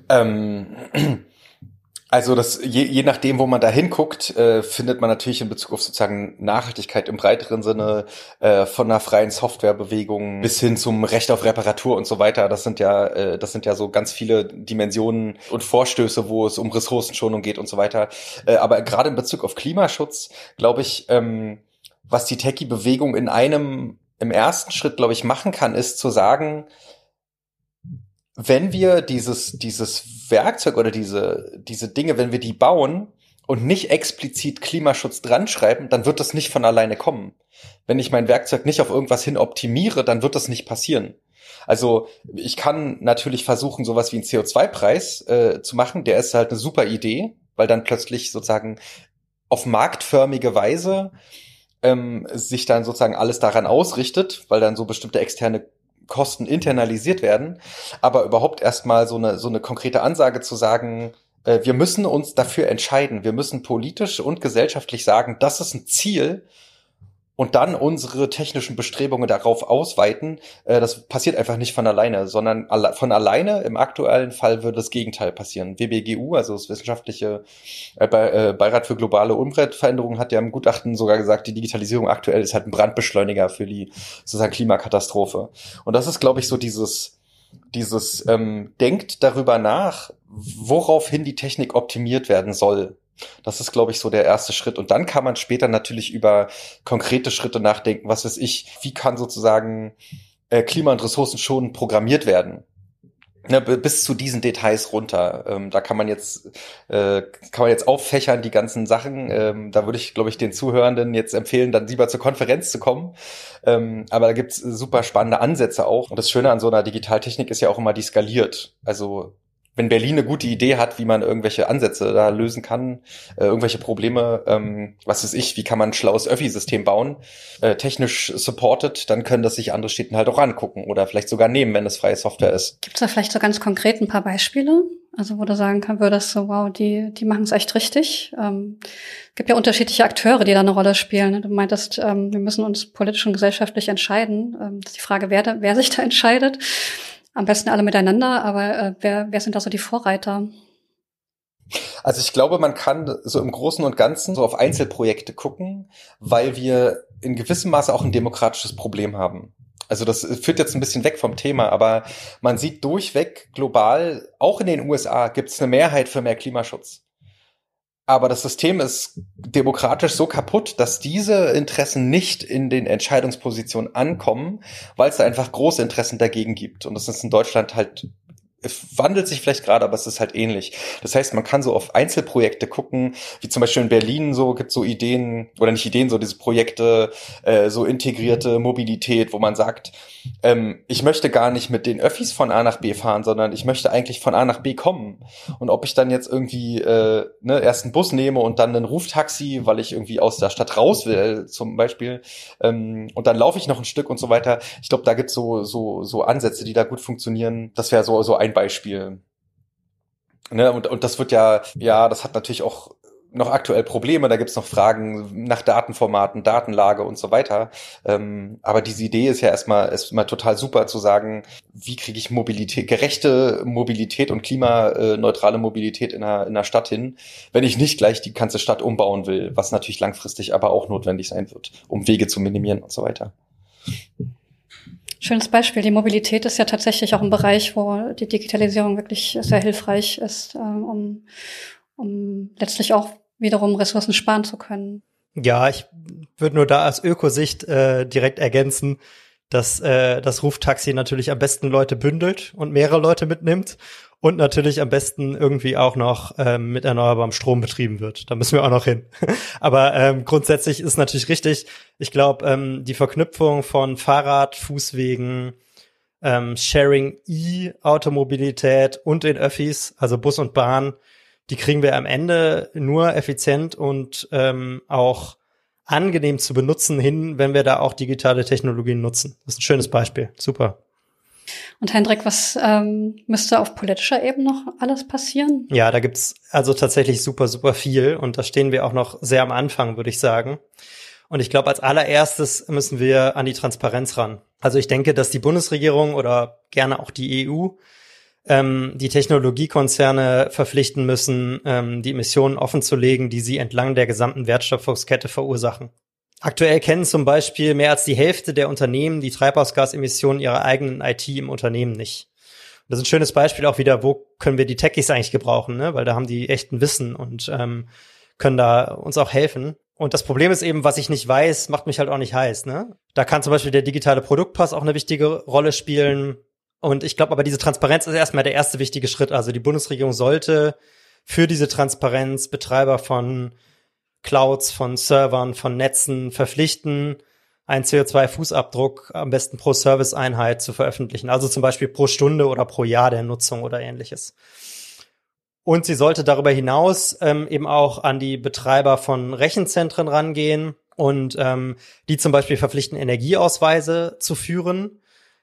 S1: Ähm, Also das je, je nachdem, wo man da hinguckt, äh, findet man natürlich in Bezug auf sozusagen Nachhaltigkeit im breiteren Sinne äh, von einer freien Softwarebewegung bis hin zum Recht auf Reparatur und so weiter. Das sind ja äh, das sind ja so ganz viele Dimensionen und Vorstöße, wo es um Ressourcenschonung geht und so weiter. Äh, aber gerade in Bezug auf Klimaschutz, glaube ich, ähm, was die Techie-Bewegung in einem im ersten Schritt, glaube ich, machen kann, ist zu sagen, wenn wir dieses, dieses Werkzeug oder diese, diese Dinge, wenn wir die bauen und nicht explizit Klimaschutz dran schreiben, dann wird das nicht von alleine kommen. Wenn ich mein Werkzeug nicht auf irgendwas hin optimiere, dann wird das nicht passieren. Also ich kann natürlich versuchen, sowas wie einen CO2-Preis äh, zu machen. Der ist halt eine super Idee, weil dann plötzlich sozusagen auf marktförmige Weise ähm, sich dann sozusagen alles daran ausrichtet, weil dann so bestimmte externe Kosten internalisiert werden, aber überhaupt erstmal so eine, so eine konkrete Ansage zu sagen, äh, wir müssen uns dafür entscheiden, wir müssen politisch und gesellschaftlich sagen, das ist ein Ziel, und dann unsere technischen Bestrebungen darauf ausweiten, äh, das passiert einfach nicht von alleine, sondern alle, von alleine im aktuellen Fall würde das Gegenteil passieren. WBGU, also das wissenschaftliche äh, Be äh, Beirat für globale Umweltveränderungen, hat ja im Gutachten sogar gesagt, die Digitalisierung aktuell ist halt ein Brandbeschleuniger für die sozusagen Klimakatastrophe. Und das ist, glaube ich, so dieses dieses ähm, denkt darüber nach, woraufhin die Technik optimiert werden soll. Das ist, glaube ich, so der erste Schritt. Und dann kann man später natürlich über konkrete Schritte nachdenken. Was weiß ich, wie kann sozusagen äh, Klima- und Ressourcen schon programmiert werden? Ne, bis zu diesen Details runter. Ähm, da kann man jetzt äh, kann man jetzt auffächern die ganzen Sachen. Ähm, da würde ich, glaube ich, den Zuhörenden jetzt empfehlen, dann lieber zur Konferenz zu kommen. Ähm, aber da gibt's super spannende Ansätze auch. Und das Schöne an so einer Digitaltechnik ist ja auch immer, die skaliert. Also wenn Berlin eine gute Idee hat, wie man irgendwelche Ansätze da lösen kann, äh, irgendwelche Probleme, ähm, was weiß ich, wie kann man ein schlaues Öffi-System bauen, äh, technisch supported, dann können das sich andere Städten halt auch angucken oder vielleicht sogar nehmen, wenn es freie Software ist.
S4: Gibt es da vielleicht so ganz konkret ein paar Beispiele? Also wo du sagen kann, würdest so, wow, die, die machen es echt richtig. Ähm, gibt ja unterschiedliche Akteure, die da eine Rolle spielen. Du meintest, ähm, wir müssen uns politisch und gesellschaftlich entscheiden. Ähm, das ist die Frage, wer, da, wer sich da entscheidet. Am besten alle miteinander, aber äh, wer, wer sind da so die Vorreiter?
S1: Also ich glaube, man kann so im Großen und Ganzen so auf Einzelprojekte gucken, weil wir in gewissem Maße auch ein demokratisches Problem haben. Also das führt jetzt ein bisschen weg vom Thema, aber man sieht durchweg global, auch in den USA, gibt es eine Mehrheit für mehr Klimaschutz. Aber das System ist demokratisch so kaputt, dass diese Interessen nicht in den Entscheidungspositionen ankommen, weil es da einfach große Interessen dagegen gibt. Und das ist in Deutschland halt wandelt sich vielleicht gerade, aber es ist halt ähnlich. Das heißt, man kann so auf Einzelprojekte gucken, wie zum Beispiel in Berlin so gibt so Ideen oder nicht Ideen, so diese Projekte, äh, so integrierte Mobilität, wo man sagt, ähm, ich möchte gar nicht mit den Öffis von A nach B fahren, sondern ich möchte eigentlich von A nach B kommen. Und ob ich dann jetzt irgendwie äh, ne, erst einen Bus nehme und dann einen Ruftaxi, weil ich irgendwie aus der Stadt raus will, zum Beispiel, ähm, und dann laufe ich noch ein Stück und so weiter. Ich glaube, da gibt's so so so Ansätze, die da gut funktionieren. Das wäre so so ein Beispiel. Ne, und, und das wird ja, ja, das hat natürlich auch noch aktuell Probleme, da gibt's noch Fragen nach Datenformaten, Datenlage und so weiter. Ähm, aber diese Idee ist ja erstmal, erstmal total super zu sagen, wie kriege ich Mobilität, gerechte Mobilität und klimaneutrale Mobilität in einer, in einer Stadt hin, wenn ich nicht gleich die ganze Stadt umbauen will, was natürlich langfristig aber auch notwendig sein wird, um Wege zu minimieren und so weiter.
S4: Schönes Beispiel. Die Mobilität ist ja tatsächlich auch ein Bereich, wo die Digitalisierung wirklich sehr hilfreich ist, äh, um, um letztlich auch wiederum Ressourcen sparen zu können.
S2: Ja, ich würde nur da aus Ökosicht äh, direkt ergänzen, dass äh, das Ruftaxi natürlich am besten Leute bündelt und mehrere Leute mitnimmt und natürlich am besten irgendwie auch noch ähm, mit erneuerbarem Strom betrieben wird. Da müssen wir auch noch hin. Aber ähm, grundsätzlich ist natürlich richtig. Ich glaube, ähm, die Verknüpfung von Fahrrad, Fußwegen, ähm, Sharing E-Automobilität und den Öffis, also Bus und Bahn, die kriegen wir am Ende nur effizient und ähm, auch angenehm zu benutzen hin, wenn wir da auch digitale Technologien nutzen. Das ist ein schönes Beispiel. Super.
S4: Und Hendrik, was ähm, müsste auf politischer Ebene noch alles passieren?
S2: Ja, da gibt's also tatsächlich super, super viel und da stehen wir auch noch sehr am Anfang, würde ich sagen. Und ich glaube, als allererstes müssen wir an die Transparenz ran. Also ich denke, dass die Bundesregierung oder gerne auch die EU ähm, die Technologiekonzerne verpflichten müssen, ähm, die Emissionen offenzulegen, die sie entlang der gesamten Wertschöpfungskette verursachen. Aktuell kennen zum Beispiel mehr als die Hälfte der Unternehmen die Treibhausgasemissionen ihrer eigenen IT im Unternehmen nicht. Und das ist ein schönes Beispiel auch wieder, wo können wir die Techies eigentlich gebrauchen, ne? weil da haben die echten Wissen und ähm, können da uns auch helfen. Und das Problem ist eben, was ich nicht weiß, macht mich halt auch nicht heiß. Ne? Da kann zum Beispiel der digitale Produktpass auch eine wichtige Rolle spielen. Und ich glaube aber, diese Transparenz ist erstmal der erste wichtige Schritt. Also die Bundesregierung sollte für diese Transparenz Betreiber von Clouds, von Servern, von Netzen verpflichten, einen CO2-Fußabdruck am besten pro Serviceeinheit zu veröffentlichen. Also zum Beispiel pro Stunde oder pro Jahr der Nutzung oder ähnliches. Und sie sollte darüber hinaus ähm, eben auch an die Betreiber von Rechenzentren rangehen und ähm, die zum Beispiel verpflichten, Energieausweise zu führen.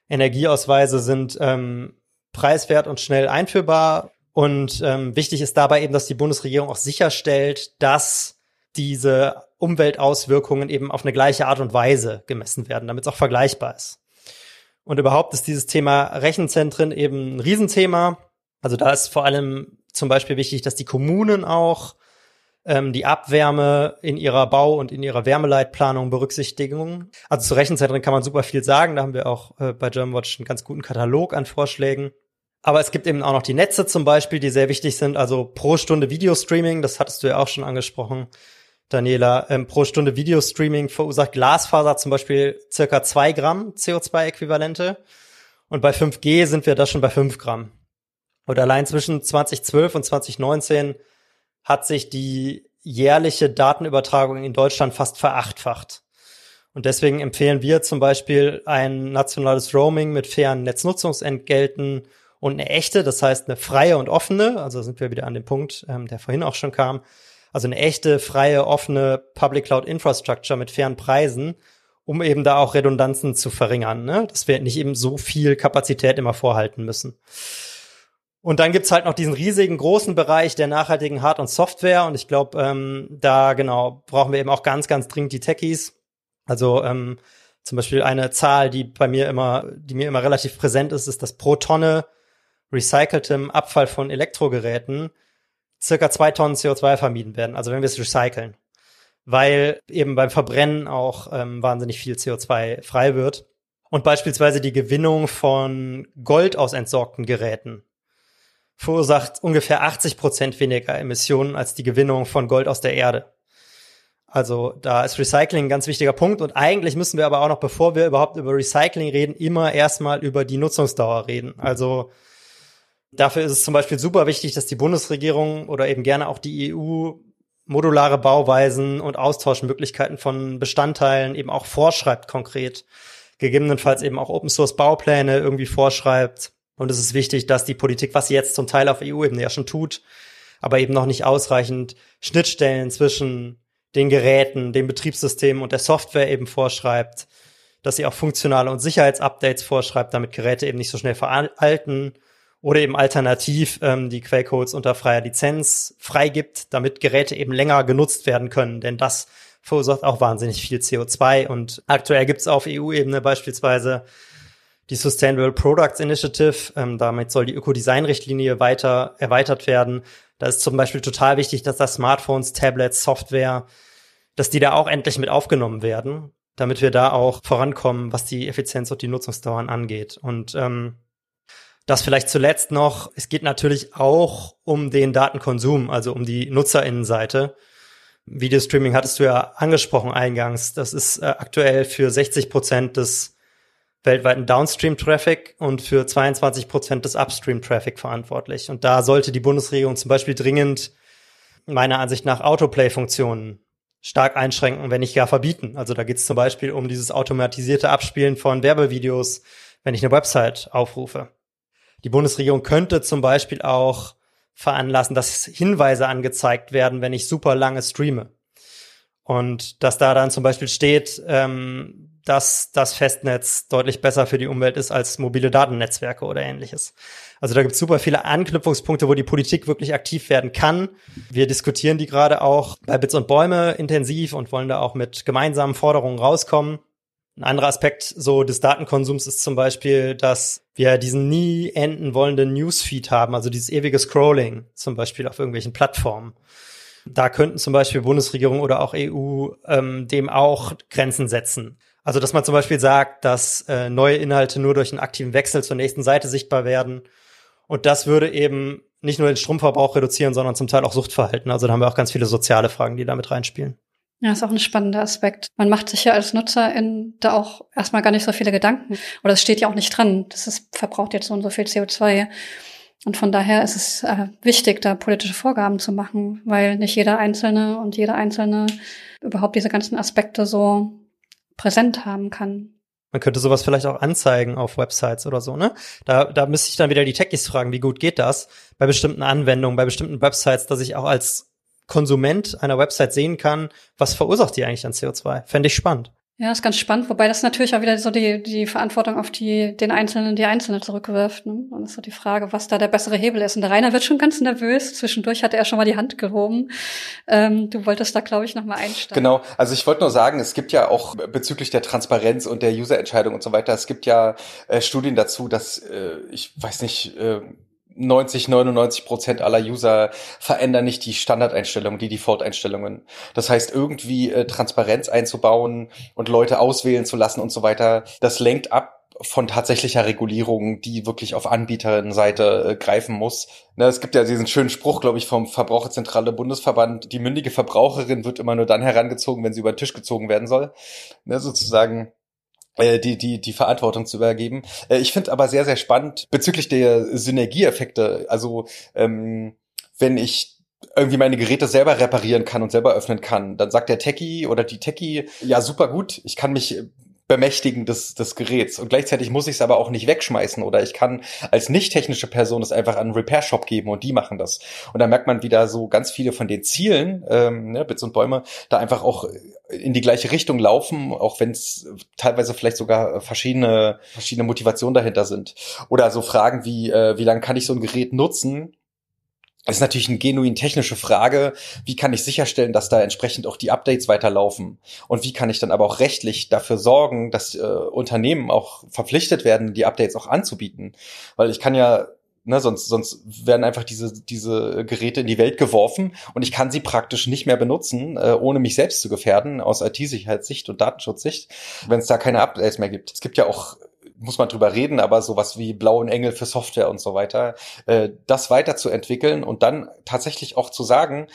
S2: Energieausweise sind ähm, preiswert und schnell einführbar. Und ähm, wichtig ist dabei eben, dass die Bundesregierung auch sicherstellt, dass diese Umweltauswirkungen eben auf eine gleiche Art und Weise gemessen werden, damit es auch vergleichbar ist. Und überhaupt ist dieses Thema Rechenzentren eben ein Riesenthema. Also da ist vor allem zum Beispiel wichtig, dass die Kommunen auch ähm, die Abwärme in ihrer Bau- und in ihrer Wärmeleitplanung berücksichtigen. Also zu Rechenzentren kann man super viel sagen. Da haben wir auch äh, bei Germanwatch einen ganz guten Katalog an Vorschlägen. Aber es gibt eben auch noch die Netze zum Beispiel, die sehr wichtig sind. Also pro Stunde Videostreaming, das hattest du ja auch schon angesprochen, Daniela. Ähm, pro Stunde Videostreaming verursacht Glasfaser zum Beispiel circa zwei Gramm CO2-Äquivalente. Und bei 5G sind wir da schon bei fünf Gramm. Und allein zwischen 2012 und 2019 hat sich die jährliche Datenübertragung in Deutschland fast verachtfacht. Und deswegen empfehlen wir zum Beispiel ein nationales Roaming mit fairen Netznutzungsentgelten und eine echte, das heißt eine freie und offene, also sind wir wieder an dem Punkt, ähm, der vorhin auch schon kam, also eine echte, freie, offene Public Cloud Infrastructure mit fairen Preisen, um eben da auch Redundanzen zu verringern, ne? dass wir nicht eben so viel Kapazität immer vorhalten müssen. Und dann gibt's halt noch diesen riesigen großen Bereich der nachhaltigen Hard- und Software. Und ich glaube, ähm, da genau brauchen wir eben auch ganz, ganz dringend die Techies. Also ähm, zum Beispiel eine Zahl, die bei mir immer, die mir immer relativ präsent ist, ist, dass pro Tonne recyceltem Abfall von Elektrogeräten circa zwei Tonnen CO2 vermieden werden. Also wenn wir es recyceln. Weil eben beim Verbrennen auch ähm, wahnsinnig viel CO2 frei wird. Und beispielsweise die Gewinnung von Gold aus entsorgten Geräten verursacht ungefähr 80 Prozent weniger Emissionen als die Gewinnung von Gold aus der Erde. Also da ist Recycling ein ganz wichtiger Punkt und eigentlich müssen wir aber auch noch, bevor wir überhaupt über Recycling reden, immer erstmal über die Nutzungsdauer reden. Also dafür ist es zum Beispiel super wichtig, dass die Bundesregierung oder eben gerne auch die EU modulare Bauweisen und Austauschmöglichkeiten von Bestandteilen eben auch vorschreibt konkret. Gegebenenfalls eben auch Open Source Baupläne irgendwie vorschreibt und es ist wichtig, dass die Politik, was sie jetzt zum Teil auf EU-Ebene ja schon tut, aber eben noch nicht ausreichend Schnittstellen zwischen den Geräten, dem Betriebssystem und der Software eben vorschreibt, dass sie auch funktionale und Sicherheitsupdates vorschreibt, damit Geräte eben nicht so schnell veralten oder eben alternativ ähm, die Quellcodes unter freier Lizenz freigibt, damit Geräte eben länger genutzt werden können, denn das verursacht auch wahnsinnig viel CO2 und aktuell gibt es auf EU-Ebene beispielsweise die Sustainable Products Initiative. Ähm, damit soll die Ökodesign-Richtlinie weiter erweitert werden. Da ist zum Beispiel total wichtig, dass das Smartphones, Tablets, Software, dass die da auch endlich mit aufgenommen werden, damit wir da auch vorankommen, was die Effizienz und die Nutzungsdauern angeht. Und ähm, das vielleicht zuletzt noch, es geht natürlich auch um den Datenkonsum, also um die Nutzerinnenseite. Videostreaming hattest du ja angesprochen eingangs. Das ist äh, aktuell für 60 Prozent des weltweiten Downstream-Traffic und für 22 Prozent des Upstream-Traffic verantwortlich. Und da sollte die Bundesregierung zum Beispiel dringend meiner Ansicht nach Autoplay-Funktionen stark einschränken, wenn nicht gar verbieten. Also da geht es zum Beispiel um dieses automatisierte Abspielen von Werbevideos, wenn ich eine Website aufrufe. Die Bundesregierung könnte zum Beispiel auch veranlassen, dass Hinweise angezeigt werden, wenn ich super lange streame. Und dass da dann zum Beispiel steht, ähm, dass das Festnetz deutlich besser für die Umwelt ist als mobile Datennetzwerke oder ähnliches. Also da gibt es super viele Anknüpfungspunkte, wo die Politik wirklich aktiv werden kann. Wir diskutieren die gerade auch bei Bits und Bäume intensiv und wollen da auch mit gemeinsamen Forderungen rauskommen. Ein anderer Aspekt so des Datenkonsums ist zum Beispiel, dass wir diesen nie enden wollenden Newsfeed haben, also dieses ewige Scrolling zum Beispiel auf irgendwelchen Plattformen. Da könnten zum Beispiel Bundesregierung oder auch EU ähm, dem auch Grenzen setzen. Also dass man zum Beispiel sagt, dass äh, neue Inhalte nur durch einen aktiven Wechsel zur nächsten Seite sichtbar werden. Und das würde eben nicht nur den Stromverbrauch reduzieren, sondern zum Teil auch Suchtverhalten. Also da haben wir auch ganz viele soziale Fragen, die damit reinspielen.
S4: Ja, ist auch ein spannender Aspekt. Man macht sich ja als Nutzer in, da auch erstmal gar nicht so viele Gedanken. Oder es steht ja auch nicht dran. Das ist, verbraucht jetzt so und so viel CO2. Und von daher ist es äh, wichtig, da politische Vorgaben zu machen, weil nicht jeder Einzelne und jeder Einzelne überhaupt diese ganzen Aspekte so präsent haben kann.
S2: Man könnte sowas vielleicht auch anzeigen auf Websites oder so, ne? Da, da müsste ich dann wieder die Techies fragen, wie gut geht das bei bestimmten Anwendungen, bei bestimmten Websites, dass ich auch als Konsument einer Website sehen kann, was verursacht die eigentlich an CO2. Fände ich spannend.
S4: Ja, ist ganz spannend, wobei das natürlich auch wieder so die, die Verantwortung auf die, den Einzelnen, die Einzelne zurückwirft. Ne? Und ist so die Frage, was da der bessere Hebel ist. Und der Rainer wird schon ganz nervös. Zwischendurch hatte er schon mal die Hand gehoben. Ähm, du wolltest da, glaube ich, noch mal einsteigen.
S1: Genau. Also ich wollte nur sagen, es gibt ja auch bezüglich der Transparenz und der User-Entscheidung und so weiter, es gibt ja äh, Studien dazu, dass, äh, ich weiß nicht, äh, 90, 99 Prozent aller User verändern nicht die Standardeinstellungen, die Default-Einstellungen. Das heißt, irgendwie äh, Transparenz einzubauen und Leute auswählen zu lassen und so weiter, das lenkt ab von tatsächlicher Regulierung, die wirklich auf Anbieterseite äh, greifen muss. Ne, es gibt ja diesen schönen Spruch, glaube ich, vom Verbraucherzentrale Bundesverband, die mündige Verbraucherin wird immer nur dann herangezogen, wenn sie über den Tisch gezogen werden soll. Ne, sozusagen die, die, die Verantwortung zu übergeben. Äh, ich finde aber sehr, sehr spannend bezüglich der Synergieeffekte. Also ähm, wenn ich irgendwie meine Geräte selber reparieren kann und selber öffnen kann, dann sagt der Techie oder die Techie, ja, super gut, ich kann mich bemächtigen des, des Geräts. Und gleichzeitig muss ich es aber auch nicht wegschmeißen oder ich kann als nicht technische Person es einfach an einen Repair-Shop geben und die machen das. Und da merkt man wieder so ganz viele von den Zielen, ähm, ne, Bits und Bäume, da einfach auch in die gleiche Richtung laufen, auch wenn es teilweise vielleicht sogar verschiedene, verschiedene Motivationen dahinter sind. Oder so Fragen wie, äh, wie lange kann ich so ein Gerät nutzen? Das ist natürlich eine genuin technische Frage. Wie kann ich sicherstellen, dass da entsprechend auch die Updates weiterlaufen? Und wie kann ich dann aber auch rechtlich dafür sorgen, dass äh, Unternehmen auch verpflichtet werden, die Updates auch anzubieten? Weil ich kann ja, ne, sonst, sonst werden einfach diese, diese Geräte in die Welt geworfen und ich kann sie praktisch nicht mehr benutzen, äh, ohne mich selbst zu gefährden, aus IT-Sicherheitssicht und Datenschutzsicht, wenn es da keine Updates mehr gibt. Es gibt ja auch muss man drüber reden, aber sowas wie blauen Engel für Software und so weiter, äh, das weiterzuentwickeln und dann tatsächlich auch zu sagen,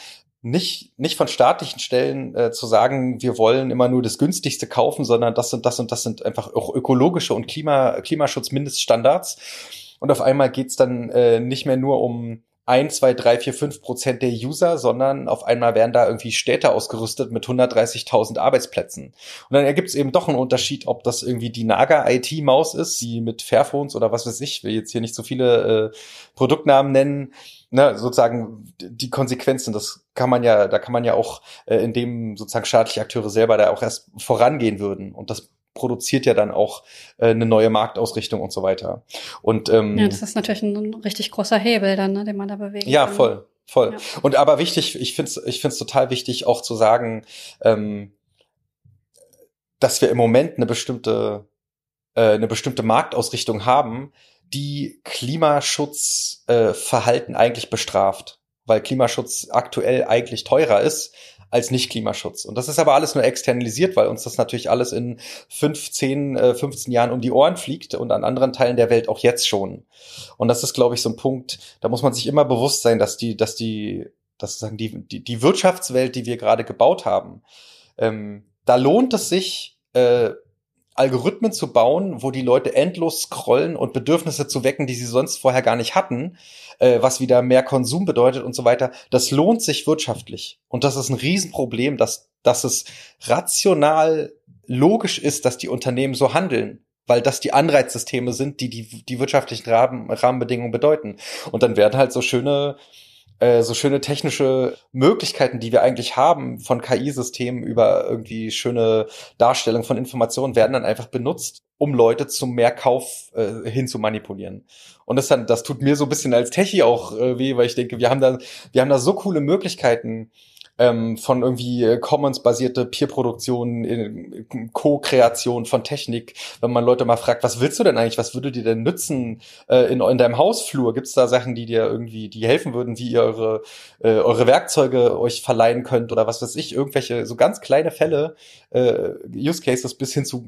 S1: nicht, nicht von staatlichen Stellen äh, zu sagen, wir wollen immer nur das günstigste kaufen, sondern das und das und das sind einfach auch ökologische und Klima, Klimaschutzmindeststandards. Und auf einmal geht's dann äh, nicht mehr nur um ein, zwei, drei, vier, fünf Prozent der User, sondern auf einmal werden da irgendwie Städte ausgerüstet mit 130.000 Arbeitsplätzen. Und dann ergibt es eben doch einen Unterschied, ob das irgendwie die Naga IT-Maus ist, die mit Fairphones oder was weiß ich, will jetzt hier nicht so viele äh, Produktnamen nennen, ne, sozusagen die Konsequenzen, das kann man ja, da kann man ja auch, äh, indem sozusagen staatliche Akteure selber da auch erst vorangehen würden. Und das produziert ja dann auch äh, eine neue Marktausrichtung und so weiter. Und ähm,
S4: ja, das ist natürlich ein richtig großer Hebel dann, ne, den man da bewegt.
S1: Ja, kann. voll, voll. Ja. Und aber wichtig, ich finde es ich find's total wichtig, auch zu sagen, ähm, dass wir im Moment eine bestimmte äh, eine bestimmte Marktausrichtung haben, die Klimaschutzverhalten äh, eigentlich bestraft, weil Klimaschutz aktuell eigentlich teurer ist als Nicht-Klimaschutz. Und das ist aber alles nur externalisiert, weil uns das natürlich alles in 15, äh, 15 Jahren um die Ohren fliegt und an anderen Teilen der Welt auch jetzt schon. Und das ist, glaube ich, so ein Punkt, da muss man sich immer bewusst sein, dass die, dass die, dass sagen, die, die, die Wirtschaftswelt, die wir gerade gebaut haben, ähm, da lohnt es sich, äh, Algorithmen zu bauen, wo die Leute endlos scrollen und Bedürfnisse zu wecken, die sie sonst vorher gar nicht hatten, äh, was wieder mehr Konsum bedeutet und so weiter, das lohnt sich wirtschaftlich. Und das ist ein Riesenproblem, dass, dass es rational logisch ist, dass die Unternehmen so handeln weil das die Anreizsysteme sind, die die, die wirtschaftlichen Rahmen, Rahmenbedingungen bedeuten. Und dann werden halt so schöne äh, so schöne technische Möglichkeiten, die wir eigentlich haben von KI-Systemen über irgendwie schöne Darstellung von Informationen, werden dann einfach benutzt, um Leute zum Mehrkauf äh, hin zu manipulieren. Und das dann, das tut mir so ein bisschen als Techie auch äh, weh, weil ich denke, wir haben da, wir haben da so coole Möglichkeiten, ähm, von irgendwie äh, Commons-basierte Peer-Produktion, Co-Kreation von Technik. Wenn man Leute mal fragt, was willst du denn eigentlich? Was würde dir denn nützen äh, in, in deinem Hausflur? Gibt es da Sachen, die dir irgendwie, die helfen würden, wie ihr eure, äh, eure Werkzeuge euch verleihen könnt oder was weiß ich, irgendwelche so ganz kleine Fälle, äh, Use Cases bis hin zu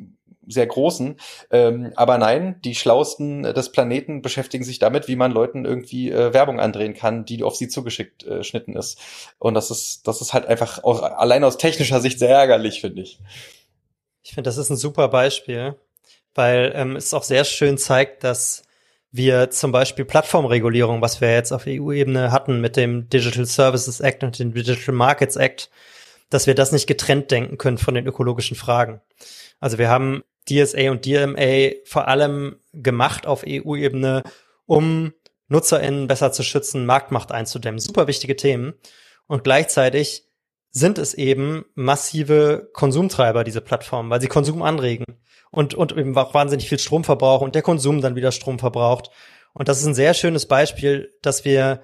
S1: sehr großen. Ähm, aber nein, die Schlausten des Planeten beschäftigen sich damit, wie man Leuten irgendwie äh, Werbung andrehen kann, die auf sie zugeschickt äh, schnitten ist. Und das ist, das ist halt einfach auch allein aus technischer Sicht sehr ärgerlich, finde ich.
S2: Ich finde, das ist ein super Beispiel, weil ähm, es auch sehr schön zeigt, dass wir zum Beispiel Plattformregulierung, was wir jetzt auf EU-Ebene hatten mit dem Digital Services Act und dem Digital Markets Act, dass wir das nicht getrennt denken können von den ökologischen Fragen. Also wir haben DSA und DMA vor allem gemacht auf EU-Ebene, um NutzerInnen besser zu schützen, Marktmacht einzudämmen. Super wichtige Themen. Und gleichzeitig sind es eben massive Konsumtreiber, diese Plattformen, weil sie Konsum anregen und, und eben auch wahnsinnig viel Strom verbrauchen und der Konsum dann wieder Strom verbraucht. Und das ist ein sehr schönes Beispiel, dass wir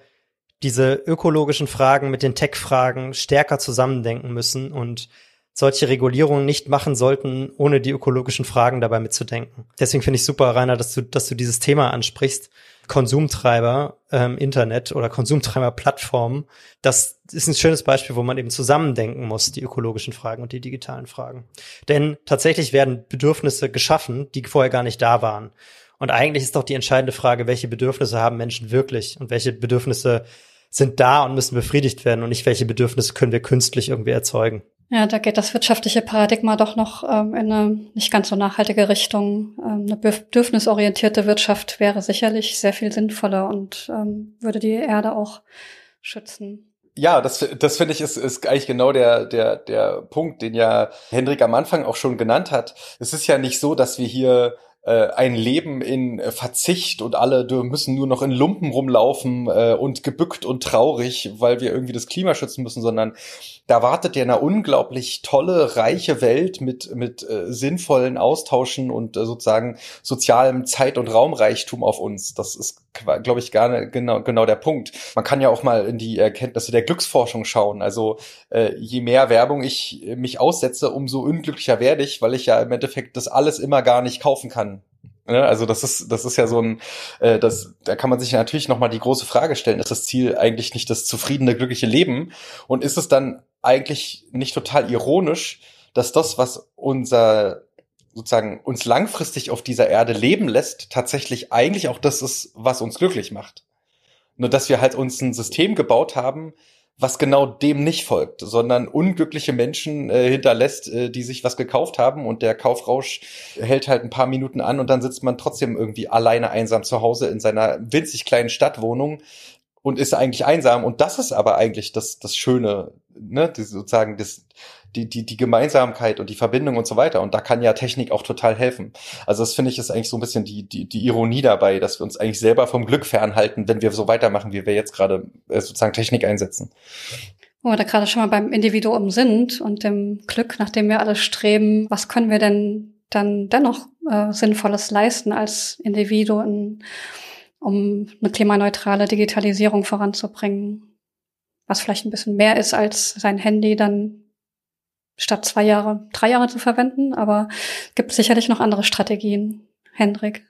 S2: diese ökologischen Fragen mit den Tech-Fragen stärker zusammendenken müssen und solche Regulierungen nicht machen sollten, ohne die ökologischen Fragen dabei mitzudenken. Deswegen finde ich super, Rainer, dass du, dass du dieses Thema ansprichst. Konsumtreiber ähm, Internet oder Konsumtreiber Plattformen. Das ist ein schönes Beispiel, wo man eben zusammendenken muss, die ökologischen Fragen und die digitalen Fragen. Denn tatsächlich werden Bedürfnisse geschaffen, die vorher gar nicht da waren. Und eigentlich ist doch die entscheidende Frage, welche Bedürfnisse haben Menschen wirklich und welche Bedürfnisse sind da und müssen befriedigt werden und nicht welche Bedürfnisse können wir künstlich irgendwie erzeugen.
S4: Ja, da geht das wirtschaftliche Paradigma doch noch ähm, in eine nicht ganz so nachhaltige Richtung. Ähm, eine bedürfnisorientierte Wirtschaft wäre sicherlich sehr viel sinnvoller und ähm, würde die Erde auch schützen.
S1: Ja, das, das finde ich ist, ist eigentlich genau der, der, der Punkt, den ja Hendrik am Anfang auch schon genannt hat. Es ist ja nicht so, dass wir hier äh, ein Leben in äh, Verzicht und alle müssen nur noch in Lumpen rumlaufen äh, und gebückt und traurig, weil wir irgendwie das Klima schützen müssen, sondern da wartet ja eine unglaublich tolle, reiche Welt mit, mit sinnvollen Austauschen und sozusagen sozialem Zeit- und Raumreichtum auf uns. Das ist, glaube ich, gar nicht genau, genau der Punkt. Man kann ja auch mal in die Erkenntnisse der Glücksforschung schauen. Also äh, je mehr Werbung ich mich aussetze, umso unglücklicher werde ich, weil ich ja im Endeffekt das alles immer gar nicht kaufen kann. Ne? Also das ist, das ist ja so ein, äh, das, da kann man sich natürlich nochmal die große Frage stellen, ist das Ziel eigentlich nicht das zufriedene, glückliche Leben? Und ist es dann eigentlich nicht total ironisch, dass das, was unser sozusagen uns langfristig auf dieser Erde leben lässt, tatsächlich eigentlich auch das ist, was uns glücklich macht. Nur dass wir halt uns ein System gebaut haben, was genau dem nicht folgt, sondern unglückliche Menschen äh, hinterlässt, äh, die sich was gekauft haben und der Kaufrausch hält halt ein paar Minuten an und dann sitzt man trotzdem irgendwie alleine einsam zu Hause in seiner winzig kleinen Stadtwohnung und ist eigentlich einsam und das ist aber eigentlich das das Schöne, ne, das sozusagen das die, die, die Gemeinsamkeit und die Verbindung und so weiter. Und da kann ja Technik auch total helfen. Also das finde ich ist eigentlich so ein bisschen die, die, die Ironie dabei, dass wir uns eigentlich selber vom Glück fernhalten, wenn wir so weitermachen, wie wir jetzt gerade äh, sozusagen Technik einsetzen.
S4: Wo wir da gerade schon mal beim Individuum sind und dem Glück, nach dem wir alle streben, was können wir denn dann dennoch äh, Sinnvolles leisten als Individuen, um eine klimaneutrale Digitalisierung voranzubringen? Was vielleicht ein bisschen mehr ist, als sein Handy dann statt zwei Jahre, drei Jahre zu verwenden, aber gibt sicherlich noch andere Strategien. Hendrik.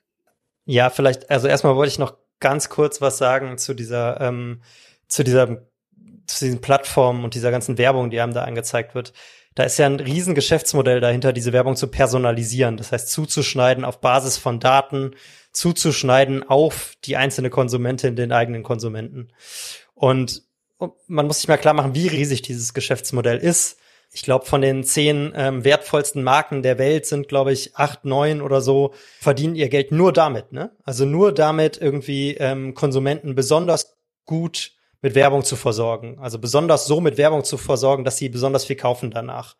S2: Ja, vielleicht, also erstmal wollte ich noch ganz kurz was sagen zu dieser, ähm, zu dieser, zu diesen Plattformen und dieser ganzen Werbung, die einem da angezeigt wird. Da ist ja ein riesen Geschäftsmodell dahinter, diese Werbung zu personalisieren. Das heißt, zuzuschneiden auf Basis von Daten, zuzuschneiden auf die einzelne Konsumentin, den eigenen Konsumenten. Und man muss sich mal klar machen, wie riesig dieses Geschäftsmodell ist ich glaube, von den zehn ähm, wertvollsten Marken der Welt sind, glaube ich, acht, neun oder so, verdienen ihr Geld nur damit, ne? Also nur damit irgendwie ähm, Konsumenten besonders gut mit Werbung zu versorgen. Also besonders so mit Werbung zu versorgen, dass sie besonders viel kaufen danach.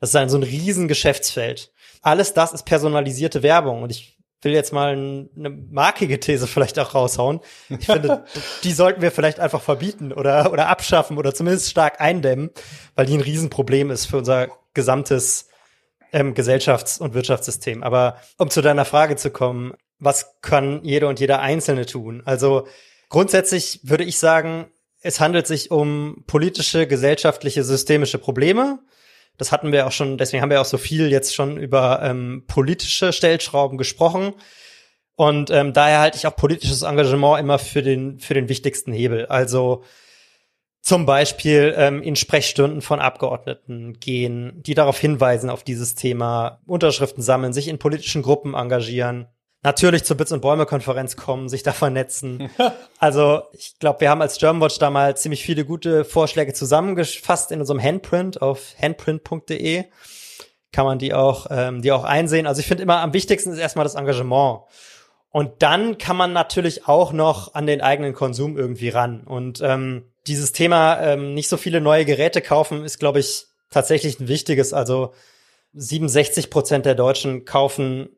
S2: Das ist ein so ein riesen Geschäftsfeld. Alles das ist personalisierte Werbung und ich will jetzt mal eine markige These vielleicht auch raushauen. Ich finde, die sollten wir vielleicht einfach verbieten oder, oder abschaffen oder zumindest stark eindämmen, weil die ein Riesenproblem ist für unser gesamtes ähm, Gesellschafts- und Wirtschaftssystem. Aber um zu deiner Frage zu kommen, was kann jeder und jeder Einzelne tun? Also grundsätzlich würde ich sagen, es handelt sich um politische, gesellschaftliche, systemische Probleme. Das hatten wir auch schon, deswegen haben wir auch so viel jetzt schon über ähm, politische Stellschrauben gesprochen. Und ähm, daher halte ich auch politisches Engagement immer für den, für den wichtigsten Hebel. Also zum Beispiel ähm, in Sprechstunden von Abgeordneten gehen, die darauf hinweisen auf dieses Thema, Unterschriften sammeln, sich in politischen Gruppen engagieren, natürlich zur Bits und Bäume Konferenz kommen, sich da vernetzen. also ich glaube, wir haben als Germanwatch da mal ziemlich viele gute Vorschläge zusammengefasst in unserem Handprint auf handprint.de. Kann man die auch, ähm, die auch einsehen. Also ich finde immer am wichtigsten ist erstmal das Engagement. Und dann kann man natürlich auch noch an den eigenen Konsum irgendwie ran. Und ähm, dieses Thema ähm, nicht so viele neue Geräte kaufen ist, glaube ich, tatsächlich ein wichtiges. Also 67 Prozent der Deutschen kaufen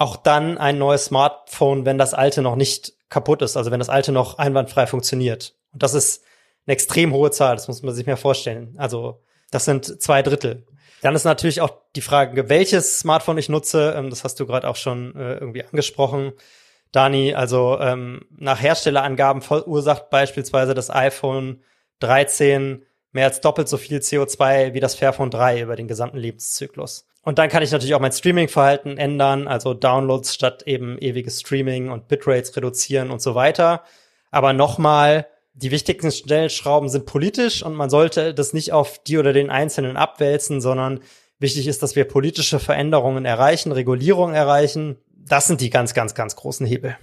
S2: auch dann ein neues Smartphone, wenn das alte noch nicht kaputt ist, also wenn das alte noch einwandfrei funktioniert. Und das ist eine extrem hohe Zahl, das muss man sich mehr vorstellen. Also das sind zwei Drittel. Dann ist natürlich auch die Frage, welches Smartphone ich nutze. Ähm, das hast du gerade auch schon äh, irgendwie angesprochen. Dani, also ähm, nach Herstellerangaben verursacht beispielsweise das iPhone 13 mehr als doppelt so viel CO2 wie das Fairphone 3 über den gesamten Lebenszyklus. Und dann kann ich natürlich auch mein Streaming-Verhalten ändern, also Downloads statt eben ewiges Streaming und Bitrates reduzieren und so weiter. Aber nochmal, die wichtigsten Stellschrauben sind politisch und man sollte das nicht auf die oder den Einzelnen abwälzen, sondern wichtig ist, dass wir politische Veränderungen erreichen, Regulierung erreichen. Das sind die ganz, ganz, ganz großen Hebel.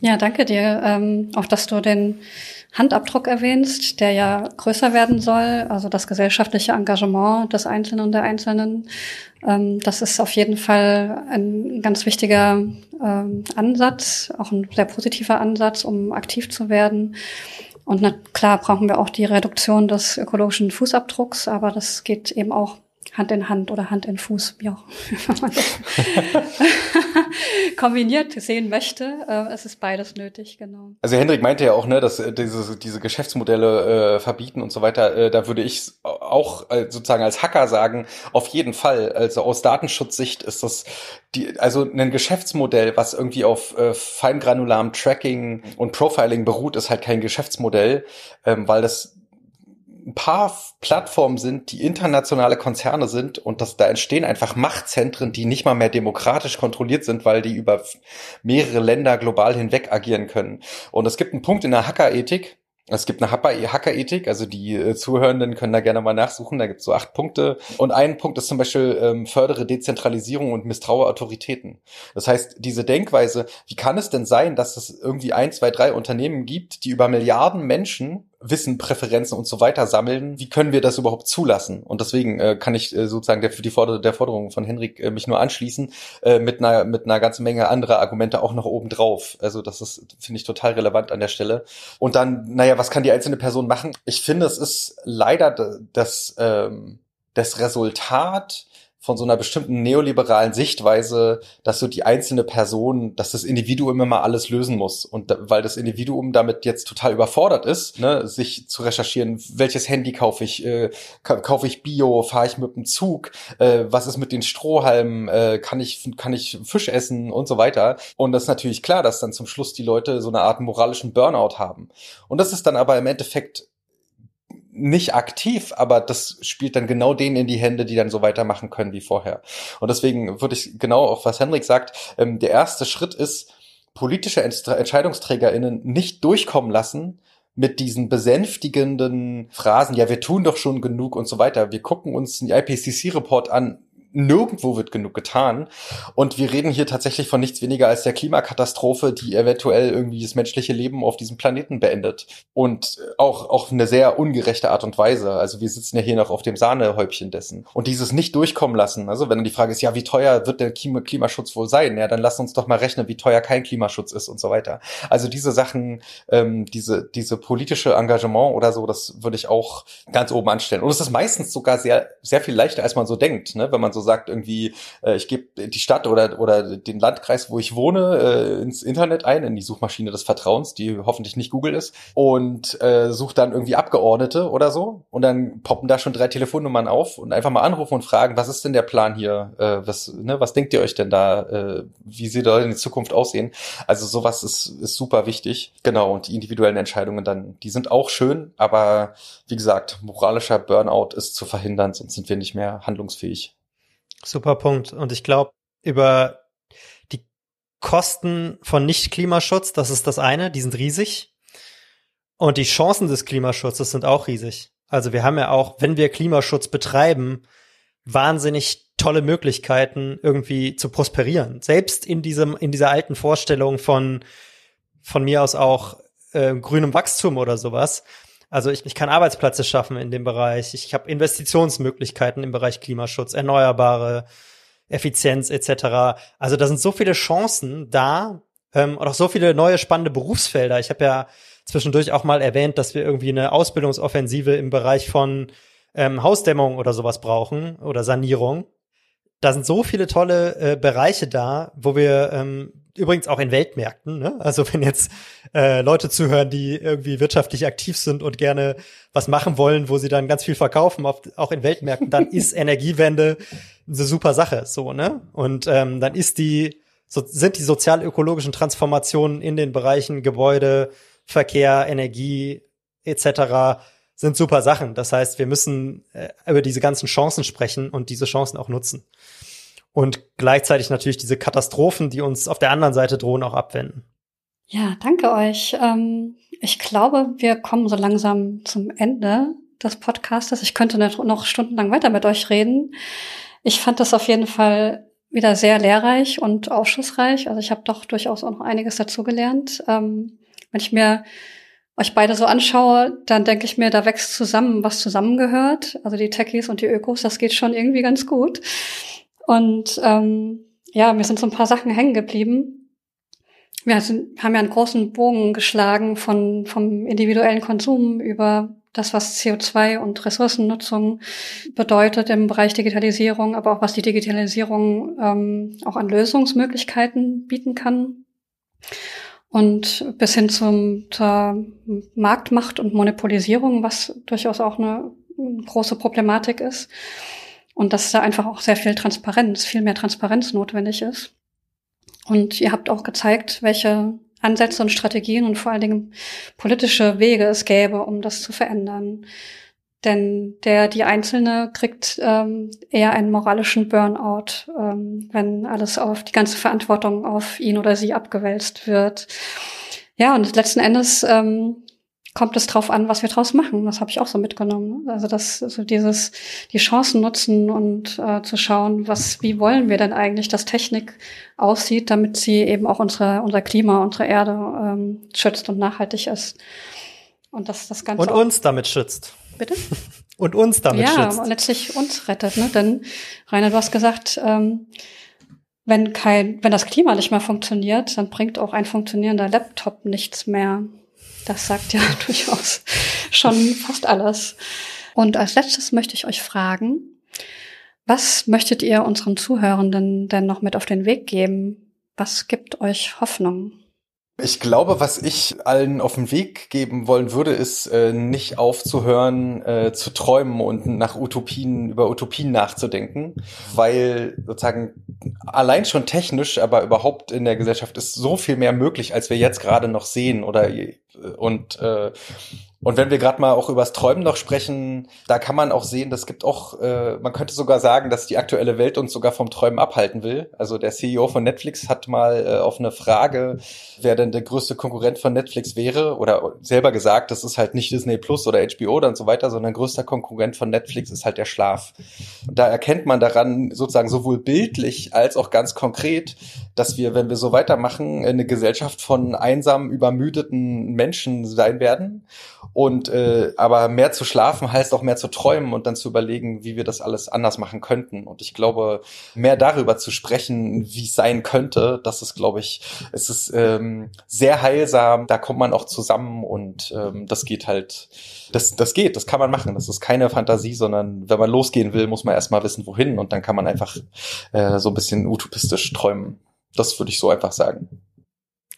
S4: Ja, danke dir. Ähm, auch, dass du den Handabdruck erwähnst, der ja größer werden soll, also das gesellschaftliche Engagement des Einzelnen und der Einzelnen. Ähm, das ist auf jeden Fall ein ganz wichtiger ähm, Ansatz, auch ein sehr positiver Ansatz, um aktiv zu werden. Und na, klar brauchen wir auch die Reduktion des ökologischen Fußabdrucks, aber das geht eben auch Hand in Hand oder Hand in Fuß, wie auch kombiniert sehen möchte. Äh, es ist beides nötig, genau.
S1: Also Hendrik meinte ja auch, ne, dass äh, diese, diese Geschäftsmodelle äh, verbieten und so weiter. Äh, da würde ich auch äh, sozusagen als Hacker sagen, auf jeden Fall. Also aus Datenschutzsicht ist das die, also ein Geschäftsmodell, was irgendwie auf äh, feingranularem Tracking und Profiling beruht, ist halt kein Geschäftsmodell, ähm, weil das ein paar Plattformen sind, die internationale Konzerne sind und dass da entstehen einfach Machtzentren, die nicht mal mehr demokratisch kontrolliert sind, weil die über mehrere Länder global hinweg agieren können. Und es gibt einen Punkt in der Hackerethik, es gibt eine Hacker-Ethik, also die äh, Zuhörenden können da gerne mal nachsuchen. Da gibt es so acht Punkte. Und ein Punkt ist zum Beispiel ähm, fördere Dezentralisierung und misstraue Autoritäten. Das heißt, diese Denkweise, wie kann es denn sein, dass es irgendwie ein, zwei, drei Unternehmen gibt, die über Milliarden Menschen Wissen, Präferenzen und so weiter sammeln. Wie können wir das überhaupt zulassen? Und deswegen äh, kann ich äh, sozusagen der, für die Forder der Forderung von Henrik äh, mich nur anschließen, äh, mit einer mit einer ganzen Menge anderer Argumente auch noch oben drauf. Also das ist, finde ich, total relevant an der Stelle. Und dann, naja, was kann die einzelne Person machen? Ich finde, es ist leider das, ähm, das Resultat von so einer bestimmten neoliberalen Sichtweise, dass so die einzelne Person, dass das Individuum immer alles lösen muss. Und da, weil das Individuum damit jetzt total überfordert ist, ne, sich zu recherchieren, welches Handy kaufe ich, äh, kaufe ich Bio, fahre ich mit dem Zug, äh, was ist mit den Strohhalmen, äh, kann ich kann ich Fisch essen und so weiter. Und das ist natürlich klar, dass dann zum Schluss die Leute so eine Art moralischen Burnout haben. Und das ist dann aber im Endeffekt nicht aktiv, aber das spielt dann genau denen in die Hände, die dann so weitermachen können wie vorher. Und deswegen würde ich genau auf was Henrik sagt, ähm, der erste Schritt ist, politische EntscheidungsträgerInnen nicht durchkommen lassen mit diesen besänftigenden Phrasen, ja, wir tun doch schon genug und so weiter. Wir gucken uns den IPCC-Report an, nirgendwo wird genug getan. Und wir reden hier tatsächlich von nichts weniger als der Klimakatastrophe, die eventuell irgendwie das menschliche Leben auf diesem Planeten beendet. Und auch, auch eine sehr ungerechte Art und Weise. Also wir sitzen ja hier noch auf dem Sahnehäubchen dessen. Und dieses nicht durchkommen lassen, also wenn dann die Frage ist, ja, wie teuer wird der Klimaschutz wohl sein? Ja, dann lass uns doch mal rechnen, wie teuer kein Klimaschutz ist und so weiter. Also diese Sachen, ähm, diese, diese politische Engagement oder so, das würde ich auch ganz oben anstellen. Und es ist meistens sogar sehr, sehr viel leichter, als man so denkt, ne? wenn man so so sagt irgendwie, äh, ich gebe die Stadt oder, oder den Landkreis, wo ich wohne, äh, ins Internet ein, in die Suchmaschine des Vertrauens, die hoffentlich nicht Google ist, und äh, sucht dann irgendwie Abgeordnete oder so. Und dann poppen da schon drei Telefonnummern auf und einfach mal anrufen und fragen, was ist denn der Plan hier? Äh, was, ne, was denkt ihr euch denn da? Äh, wie sieht soll in Zukunft aussehen? Also sowas ist, ist super wichtig. Genau, und die individuellen Entscheidungen dann, die sind auch schön, aber wie gesagt, moralischer Burnout ist zu verhindern, sonst sind wir nicht mehr handlungsfähig.
S2: Super Punkt. Und ich glaube, über die Kosten von Nicht-Klimaschutz, das ist das eine, die sind riesig. Und die Chancen des Klimaschutzes sind auch riesig. Also wir haben ja auch, wenn wir Klimaschutz betreiben, wahnsinnig tolle Möglichkeiten, irgendwie zu prosperieren. Selbst in diesem, in dieser alten Vorstellung von, von mir aus auch äh, grünem Wachstum oder sowas. Also ich, ich kann Arbeitsplätze schaffen in dem Bereich. Ich habe Investitionsmöglichkeiten im Bereich Klimaschutz, Erneuerbare, Effizienz etc. Also da sind so viele Chancen da ähm, und auch so viele neue spannende Berufsfelder. Ich habe ja zwischendurch auch mal erwähnt, dass wir irgendwie eine Ausbildungsoffensive im Bereich von ähm, Hausdämmung oder sowas brauchen oder Sanierung. Da sind so viele tolle äh, Bereiche da, wo wir ähm, übrigens auch in Weltmärkten, ne? also wenn jetzt äh, Leute zuhören, die irgendwie wirtschaftlich aktiv sind und gerne was machen wollen, wo sie dann ganz viel verkaufen, auf, auch in Weltmärkten, dann ist Energiewende eine super Sache, so ne? Und ähm, dann ist die so, sind die sozial-ökologischen Transformationen in den Bereichen Gebäude, Verkehr, Energie etc sind super Sachen. Das heißt, wir müssen äh, über diese ganzen Chancen sprechen und diese Chancen auch nutzen. Und gleichzeitig natürlich diese Katastrophen, die uns auf der anderen Seite drohen, auch abwenden.
S4: Ja, danke euch. Ähm, ich glaube, wir kommen so langsam zum Ende des Podcasts. Ich könnte noch stundenlang weiter mit euch reden. Ich fand das auf jeden Fall wieder sehr lehrreich und aufschlussreich. Also ich habe doch durchaus auch noch einiges dazugelernt. Ähm, wenn ich mir euch beide so anschaue, dann denke ich mir, da wächst zusammen, was zusammengehört. Also die Techies und die Ökos, das geht schon irgendwie ganz gut. Und ähm, ja, mir sind so ein paar Sachen hängen geblieben. Wir sind, haben ja einen großen Bogen geschlagen von vom individuellen Konsum über das, was CO2 und Ressourcennutzung bedeutet im Bereich Digitalisierung, aber auch was die Digitalisierung ähm, auch an Lösungsmöglichkeiten bieten kann und bis hin zum, zur Marktmacht und Monopolisierung, was durchaus auch eine große Problematik ist. Und dass da einfach auch sehr viel Transparenz, viel mehr Transparenz notwendig ist. Und ihr habt auch gezeigt, welche Ansätze und Strategien und vor allen Dingen politische Wege es gäbe, um das zu verändern. Denn der, die Einzelne kriegt ähm, eher einen moralischen Burnout, ähm, wenn alles auf die ganze Verantwortung auf ihn oder sie abgewälzt wird. Ja, und letzten Endes ähm, kommt es drauf an, was wir draus machen. Das habe ich auch so mitgenommen. Ne? Also das, so also dieses, die Chancen nutzen und äh, zu schauen, was, wie wollen wir denn eigentlich, dass Technik aussieht, damit sie eben auch unsere, unser Klima, unsere Erde ähm, schützt und nachhaltig ist. Und das, das Ganze.
S2: Und uns damit schützt.
S4: Bitte?
S2: Und uns damit
S4: ja,
S2: schützt.
S4: Ja, letztlich uns rettet. Ne? Denn, Rainer, du hast gesagt, ähm, wenn kein, wenn das Klima nicht mehr funktioniert, dann bringt auch ein funktionierender Laptop nichts mehr. Das sagt ja durchaus schon fast alles. Und als letztes möchte ich euch fragen, was möchtet ihr unseren Zuhörenden denn noch mit auf den Weg geben? Was gibt euch Hoffnung?
S1: Ich glaube, was ich allen auf den Weg geben wollen würde, ist äh, nicht aufzuhören äh, zu träumen und nach Utopien, über Utopien nachzudenken, weil sozusagen allein schon technisch, aber überhaupt in der Gesellschaft ist so viel mehr möglich, als wir jetzt gerade noch sehen oder und äh, und wenn wir gerade mal auch übers Träumen noch sprechen, da kann man auch sehen, das gibt auch, äh, man könnte sogar sagen, dass die aktuelle Welt uns sogar vom Träumen abhalten will. Also der CEO von Netflix hat mal äh, auf eine Frage, wer denn der größte Konkurrent von Netflix wäre, oder selber gesagt, das ist halt nicht Disney Plus oder HBO und so weiter, sondern größter Konkurrent von Netflix ist halt der Schlaf. Und da erkennt man daran sozusagen sowohl bildlich als auch ganz konkret, dass wir, wenn wir so weitermachen, eine Gesellschaft von einsam übermüdeten Menschen sein werden. Und äh, aber mehr zu schlafen heißt auch mehr zu träumen und dann zu überlegen, wie wir das alles anders machen könnten. Und ich glaube, mehr darüber zu sprechen, wie es sein könnte, das ist, glaube ich, es ist ähm, sehr heilsam. Da kommt man auch zusammen und ähm, das geht halt, das, das geht, das kann man machen. Das ist keine Fantasie, sondern wenn man losgehen will, muss man erstmal wissen, wohin und dann kann man einfach äh, so ein bisschen utopistisch träumen. Das würde ich so einfach sagen.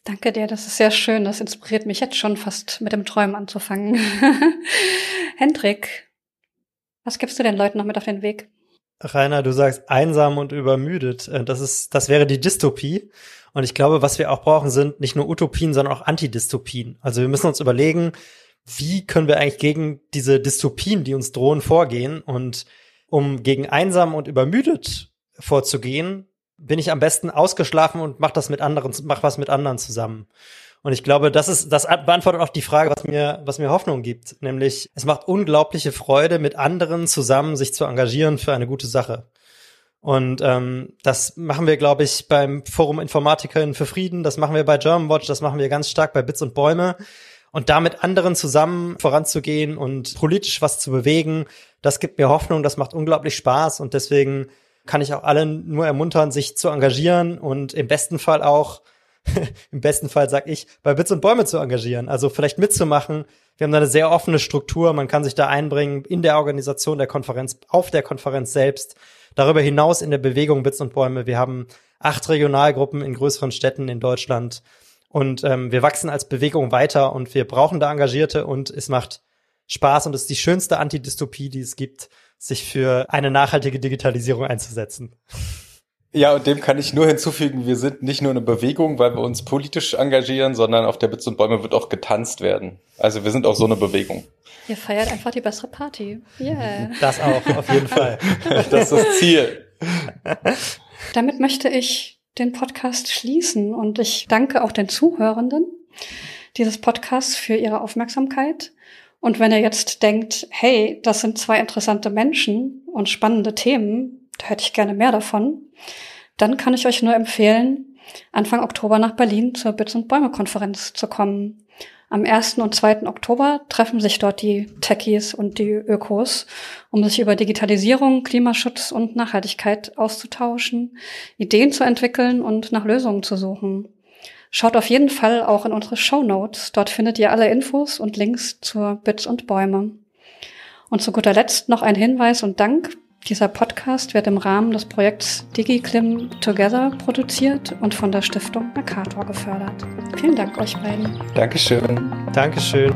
S4: Danke dir, das ist sehr schön. Das inspiriert mich jetzt schon fast mit dem Träumen anzufangen. Hendrik, was gibst du den Leuten noch mit auf den Weg?
S2: Rainer, du sagst einsam und übermüdet. Äh, das ist, das wäre die Dystopie. Und ich glaube, was wir auch brauchen, sind nicht nur Utopien, sondern auch Antidystopien. Also wir müssen uns überlegen, wie können wir eigentlich gegen diese Dystopien, die uns drohen, vorgehen? Und um gegen einsam und übermüdet vorzugehen, bin ich am besten ausgeschlafen und mach das mit anderen, mach was mit anderen zusammen. Und ich glaube, das ist, das beantwortet auch die Frage, was mir, was mir Hoffnung gibt. Nämlich, es macht unglaubliche Freude, mit anderen zusammen sich zu engagieren für eine gute Sache. Und ähm, das machen wir, glaube ich, beim Forum Informatikerinnen für Frieden, das machen wir bei Germanwatch, das machen wir ganz stark bei Bits und Bäume. Und da mit anderen zusammen voranzugehen und politisch was zu bewegen, das gibt mir Hoffnung, das macht unglaublich Spaß und deswegen kann ich auch alle nur ermuntern, sich zu engagieren und im besten Fall auch, im besten Fall sag ich, bei Bits und Bäume zu engagieren. Also vielleicht mitzumachen. Wir haben da eine sehr offene Struktur. Man kann sich da einbringen in der Organisation der Konferenz, auf der Konferenz selbst. Darüber hinaus in der Bewegung Bits und Bäume. Wir haben acht Regionalgruppen in größeren Städten in Deutschland. Und ähm, wir wachsen als Bewegung weiter und wir brauchen da Engagierte und es macht Spaß und es ist die schönste Antidystopie, die es gibt sich für eine nachhaltige Digitalisierung einzusetzen.
S1: Ja, und dem kann ich nur hinzufügen, wir sind nicht nur eine Bewegung, weil wir uns politisch engagieren, sondern auf der Bits und Bäume wird auch getanzt werden. Also wir sind auch so eine Bewegung.
S4: Ihr feiert einfach die bessere Party. Yeah.
S2: Das auch, auf jeden Fall.
S1: das ist das Ziel.
S4: Damit möchte ich den Podcast schließen und ich danke auch den Zuhörenden dieses Podcasts für ihre Aufmerksamkeit. Und wenn ihr jetzt denkt, hey, das sind zwei interessante Menschen und spannende Themen, da hätte ich gerne mehr davon, dann kann ich euch nur empfehlen, Anfang Oktober nach Berlin zur Bits und Bäume Konferenz zu kommen. Am 1. und 2. Oktober treffen sich dort die Techies und die Ökos, um sich über Digitalisierung, Klimaschutz und Nachhaltigkeit auszutauschen, Ideen zu entwickeln und nach Lösungen zu suchen. Schaut auf jeden Fall auch in unsere Show Notes. Dort findet ihr alle Infos und Links zur Bits und Bäume. Und zu guter Letzt noch ein Hinweis und Dank. Dieser Podcast wird im Rahmen des Projekts DigiClim Together produziert und von der Stiftung Mercator gefördert. Vielen Dank euch beiden.
S1: Dankeschön.
S2: Dankeschön.